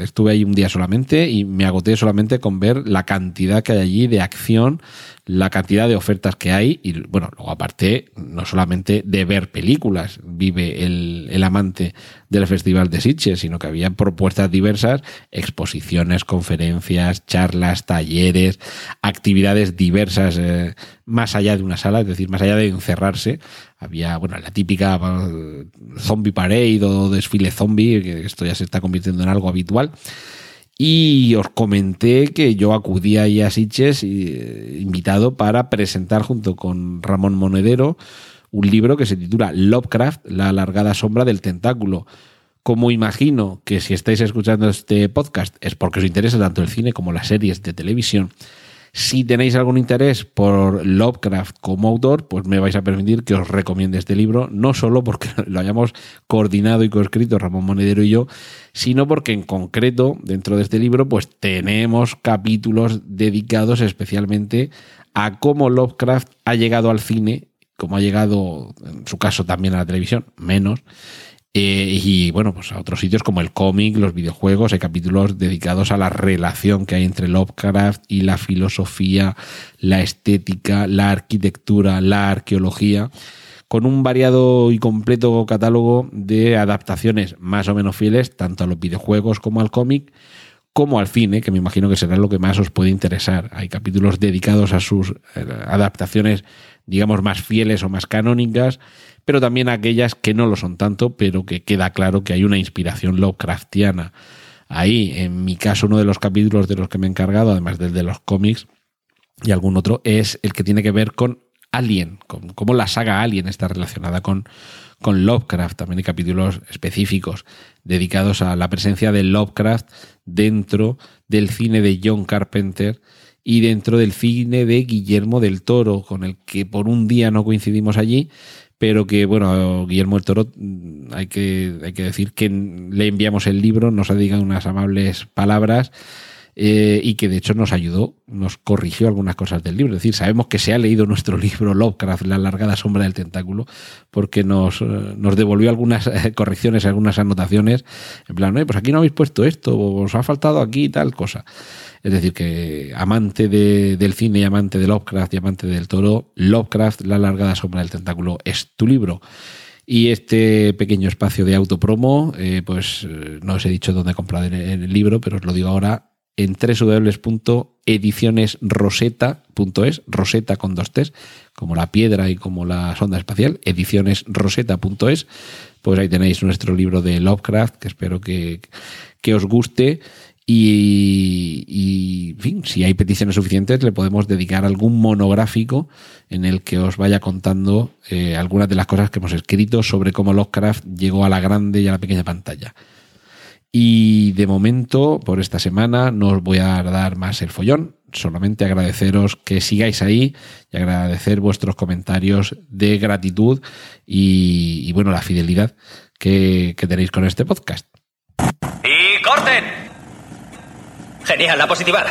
Estuve ahí un día solamente y me agoté solamente con ver la cantidad que hay allí de acción, la cantidad de ofertas que hay y bueno, luego aparte no solamente de ver películas vive el, el amante del Festival de Sitges, sino que había propuestas diversas, exposiciones, conferencias, charlas, talleres, actividades diversas eh, más allá de una sala, es decir, más allá de encerrarse. Había, bueno, la típica eh, zombie parade o desfile zombie, que esto ya se está convirtiendo en algo habitual. Y os comenté que yo acudía ahí a Sitges eh, invitado para presentar junto con Ramón Monedero un libro que se titula Lovecraft, la alargada sombra del tentáculo. Como imagino que si estáis escuchando este podcast es porque os interesa tanto el cine como las series de televisión, si tenéis algún interés por Lovecraft como autor, pues me vais a permitir que os recomiende este libro, no solo porque lo hayamos coordinado y coescrito Ramón Monedero y yo, sino porque en concreto dentro de este libro pues tenemos capítulos dedicados especialmente a cómo Lovecraft ha llegado al cine como ha llegado en su caso también a la televisión, menos. Eh, y bueno, pues a otros sitios como el cómic, los videojuegos, hay capítulos dedicados a la relación que hay entre Lovecraft y la filosofía, la estética, la arquitectura, la arqueología, con un variado y completo catálogo de adaptaciones más o menos fieles, tanto a los videojuegos como al cómic, como al cine, que me imagino que será lo que más os puede interesar. Hay capítulos dedicados a sus eh, adaptaciones digamos, más fieles o más canónicas, pero también aquellas que no lo son tanto, pero que queda claro que hay una inspiración Lovecraftiana. Ahí, en mi caso, uno de los capítulos de los que me he encargado, además del de los cómics y algún otro, es el que tiene que ver con Alien, con cómo la saga Alien está relacionada con, con Lovecraft. También hay capítulos específicos dedicados a la presencia de Lovecraft dentro del cine de John Carpenter y dentro del cine de Guillermo del Toro, con el que por un día no coincidimos allí, pero que, bueno, Guillermo del Toro, mm, hay que, hay que decir que le enviamos el libro, nos ha dicho unas amables palabras. eh, y que de hecho nos ayudó, nos corrigió algunas cosas del libro. Es decir, sabemos que se ha leído nuestro libro Lovecraft, La alargada sombra del tentáculo, porque nos, nos devolvió algunas correcciones, algunas anotaciones, en plan, pues aquí no habéis puesto esto, os ha faltado aquí tal cosa. Es decir, que amante del cine y amante de Lovecraft y amante del toro, Lovecraft, La alargada sombra del tentáculo es tu libro. Y este pequeño espacio de autopromo, eh, pues eh, no os he dicho dónde comprar el, el libro, pero os lo digo ahora en www.edicionesroseta.es, roseta con dos T's, como la piedra y como la sonda espacial, edicionesroseta.es, pues ahí tenéis nuestro libro de Lovecraft, que espero que, que os guste y, en fin, si hay peticiones suficientes, le podemos dedicar algún monográfico en el que os vaya contando eh, algunas de las cosas que hemos escrito sobre cómo Lovecraft llegó a la grande y a la pequeña pantalla. Y de momento, por esta semana, no os voy a dar más el follón, solamente agradeceros que sigáis ahí y agradecer vuestros comentarios de gratitud y, bueno, la fidelidad que, que tenéis con este podcast. ¡Y corten! Genial, la positiva.